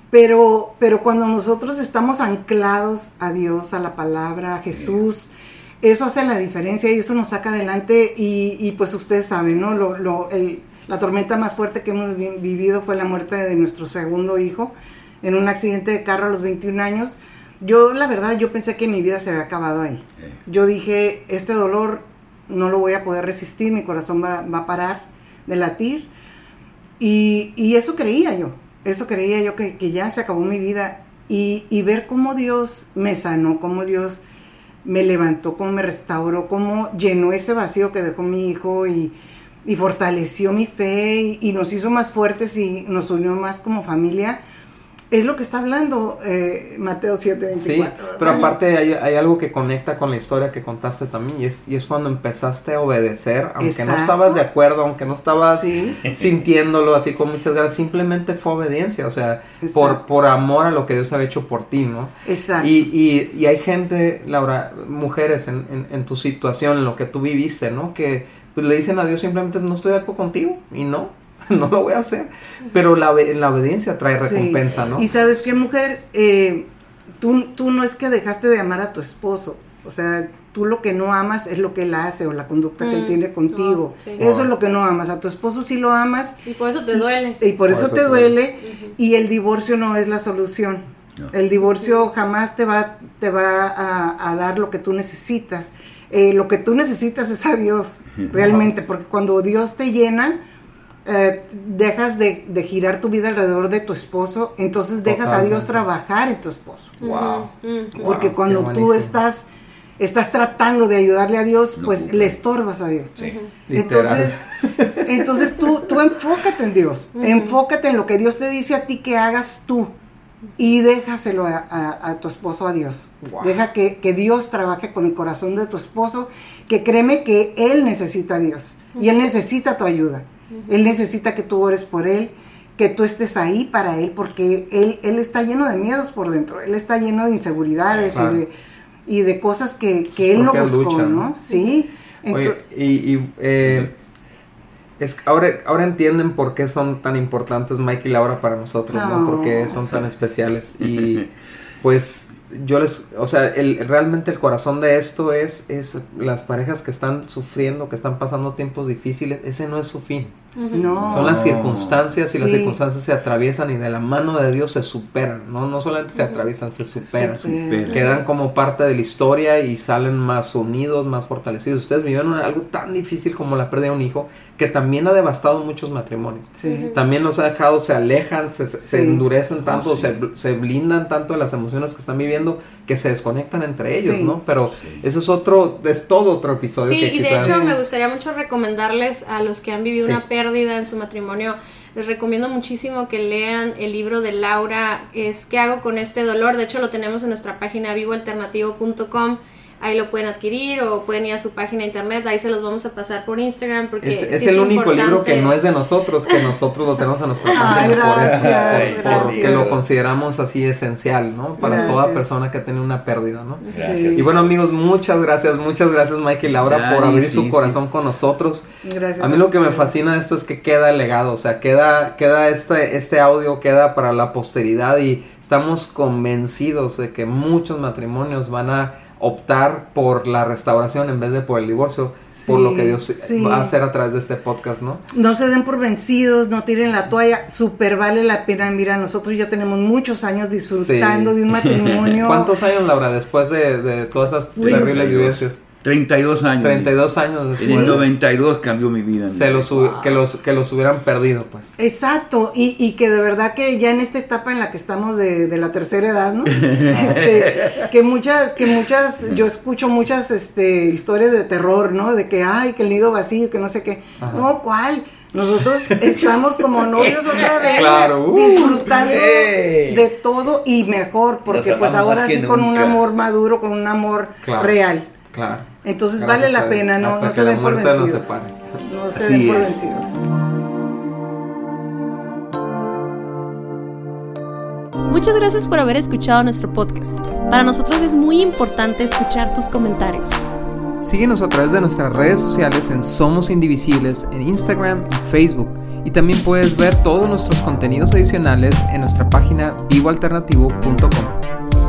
pero, pero cuando nosotros estamos anclados a Dios, a la palabra, a Jesús, eso hace la diferencia y eso nos saca adelante. Y, y pues ustedes saben, ¿no? Lo, lo- el- la tormenta más fuerte que hemos vi- vivido fue la muerte de nuestro segundo hijo en un accidente de carro a los 21 años. Yo, la verdad, yo pensé que mi vida se había acabado ahí. Eh, Yo dije, este dolor no lo voy a poder resistir, mi corazón va, va a parar de latir. Y, y eso creía yo, eso creía yo que, que ya se acabó mi vida. Y, y ver cómo Dios me sanó, cómo Dios me levantó, cómo me restauró, cómo llenó ese vacío que dejó mi hijo y, y fortaleció mi fe y, y nos hizo más fuertes y nos unió más como familia. Es lo que está hablando eh, Mateo 7:24. Sí, ¿verdad? pero aparte hay, hay algo que conecta con la historia que contaste también y es, y es cuando empezaste a obedecer, aunque no estabas de acuerdo, aunque no estabas Sí. sintiéndolo así con muchas ganas, simplemente fue obediencia, o sea, por, por amor a lo que Dios había hecho por ti, ¿no? Exacto. Y, y, y hay gente, Laura, mujeres en, en, en tu situación, en lo que tú viviste, ¿no? Que pues, le dicen a Dios simplemente no estoy de acuerdo contigo y no, no lo voy a hacer. Pero la, la obediencia trae Sí. recompensa, ¿no? Y sabes qué, mujer, Eh, tú, tú no es que dejaste de amar a tu esposo, o sea, tú lo que no amas es lo que él hace o la conducta que él Mm. tiene contigo. Oh, sí. Eso es lo que no amas. A tu esposo sí lo amas Y por eso te duele. y por, Por eso eso te duele y el divorcio no es la solución. No. El divorcio jamás te va, te va a, a dar lo que tú necesitas. Eh, lo que tú necesitas es a Dios, realmente, porque cuando Dios te llena, eh, dejas de, de girar tu vida alrededor de tu esposo, entonces dejas a Dios trabajar en tu esposo. Wow. Porque cuando tú estás estás tratando de ayudarle a Dios, pues le estorbas a Dios. Sí. Entonces, entonces tú, tú enfócate en Dios, enfócate en lo que Dios te dice a ti que hagas tú y déjaselo a, a- a tu esposo a Dios. Wow. Deja que, que Dios trabaje con el corazón de tu esposo, que créeme que él necesita a Dios y él necesita tu ayuda. Él necesita que tú ores por él, que tú estés ahí para él, porque él, él está lleno de miedos por dentro, él está lleno de inseguridades Claro. y, de, y de cosas que, que él no buscó, luchas, ¿no? ¿no? Sí. Oye, y, y, eh, es, ahora, ahora entienden por qué son tan importantes Mike y Laura para nosotros, ¿no? No. Por qué son tan especiales. Y pues yo les, o sea, el, realmente el corazón de esto es, es las parejas que están sufriendo, que están pasando tiempos difíciles, ese no es su fin. No. Son las circunstancias y las Sí. circunstancias se atraviesan y de la mano de Dios se superan, ¿no? No solamente se atraviesan, se superan. Supera. Quedan como parte de la historia y salen más unidos, más fortalecidos. Ustedes vivieron algo tan difícil como la pérdida de un hijo que también ha devastado muchos matrimonios. Sí. También nos ha dejado, se alejan, se, se Sí. endurecen tanto, Oh, sí. se, se blindan tanto de las emociones que están viviendo que se desconectan entre ellos, Sí. ¿no? Pero Sí. eso es otro, es todo otro episodio. Sí, que y de hecho me gustaría mucho recomendarles a los que han vivido Sí. una pérdida en su matrimonio, les recomiendo muchísimo que lean el libro de Laura, es ¿Qué hago con este dolor? De hecho lo tenemos en nuestra página vivoalternativo.com, ahí lo pueden adquirir o pueden ir a su página de internet, ahí se los vamos a pasar por Instagram porque Es, sí es el único libro que no es de nosotros, que nosotros lo tenemos en nuestra Ay, página. por eso, por- porque lo consideramos así esencial, ¿no? Para Gracias. toda persona que tiene una pérdida, ¿no? Gracias. Y bueno amigos, muchas gracias, muchas gracias Mike y Laura por abrir su sí, corazón con nosotros. Gracias. A mí lo que me fascina de esto es que queda el legado, o sea, queda, queda este, este audio, queda para la posteridad y estamos convencidos de que muchos matrimonios van a optar por la restauración en vez de por el divorcio, por lo que Dios sí. va a hacer a través de este podcast, ¿no? No se den por vencidos, no tiren la toalla, súper vale la pena. Mira, nosotros ya tenemos muchos años disfrutando Sí. de un matrimonio. ¿Cuántos años, Laura, después de, de todas esas Pues, terribles vivencias? 32 años. 32 años En el después. 92 cambió mi vida. Se los, hubi- que, los, que los hubieran perdido, pues. Exacto, y, y que de verdad que ya en esta etapa en la que estamos de, de la tercera edad, ¿no? Este, que muchas, que muchas, yo escucho muchas este, historias de terror, ¿no? De que, ay, que el nido vacío, que no sé qué. Ajá. No, ¿cuál? Nosotros estamos como novios otra vez, Claro, uh. disfrutando ¡Ey! de todo y mejor, porque pues ahora sí con un amor maduro, con un amor Claro. real. Claro. Entonces Gracias vale la pena, no, Hasta no que se la den por vencidos. No se Así den por es. vencidos. Muchas gracias por haber escuchado nuestro podcast. Para nosotros es muy importante escuchar tus comentarios. Síguenos a través de nuestras redes sociales en Somos Indivisibles en Instagram y Facebook. Y también puedes ver todos nuestros contenidos adicionales en nuestra página vivoalternativo.com.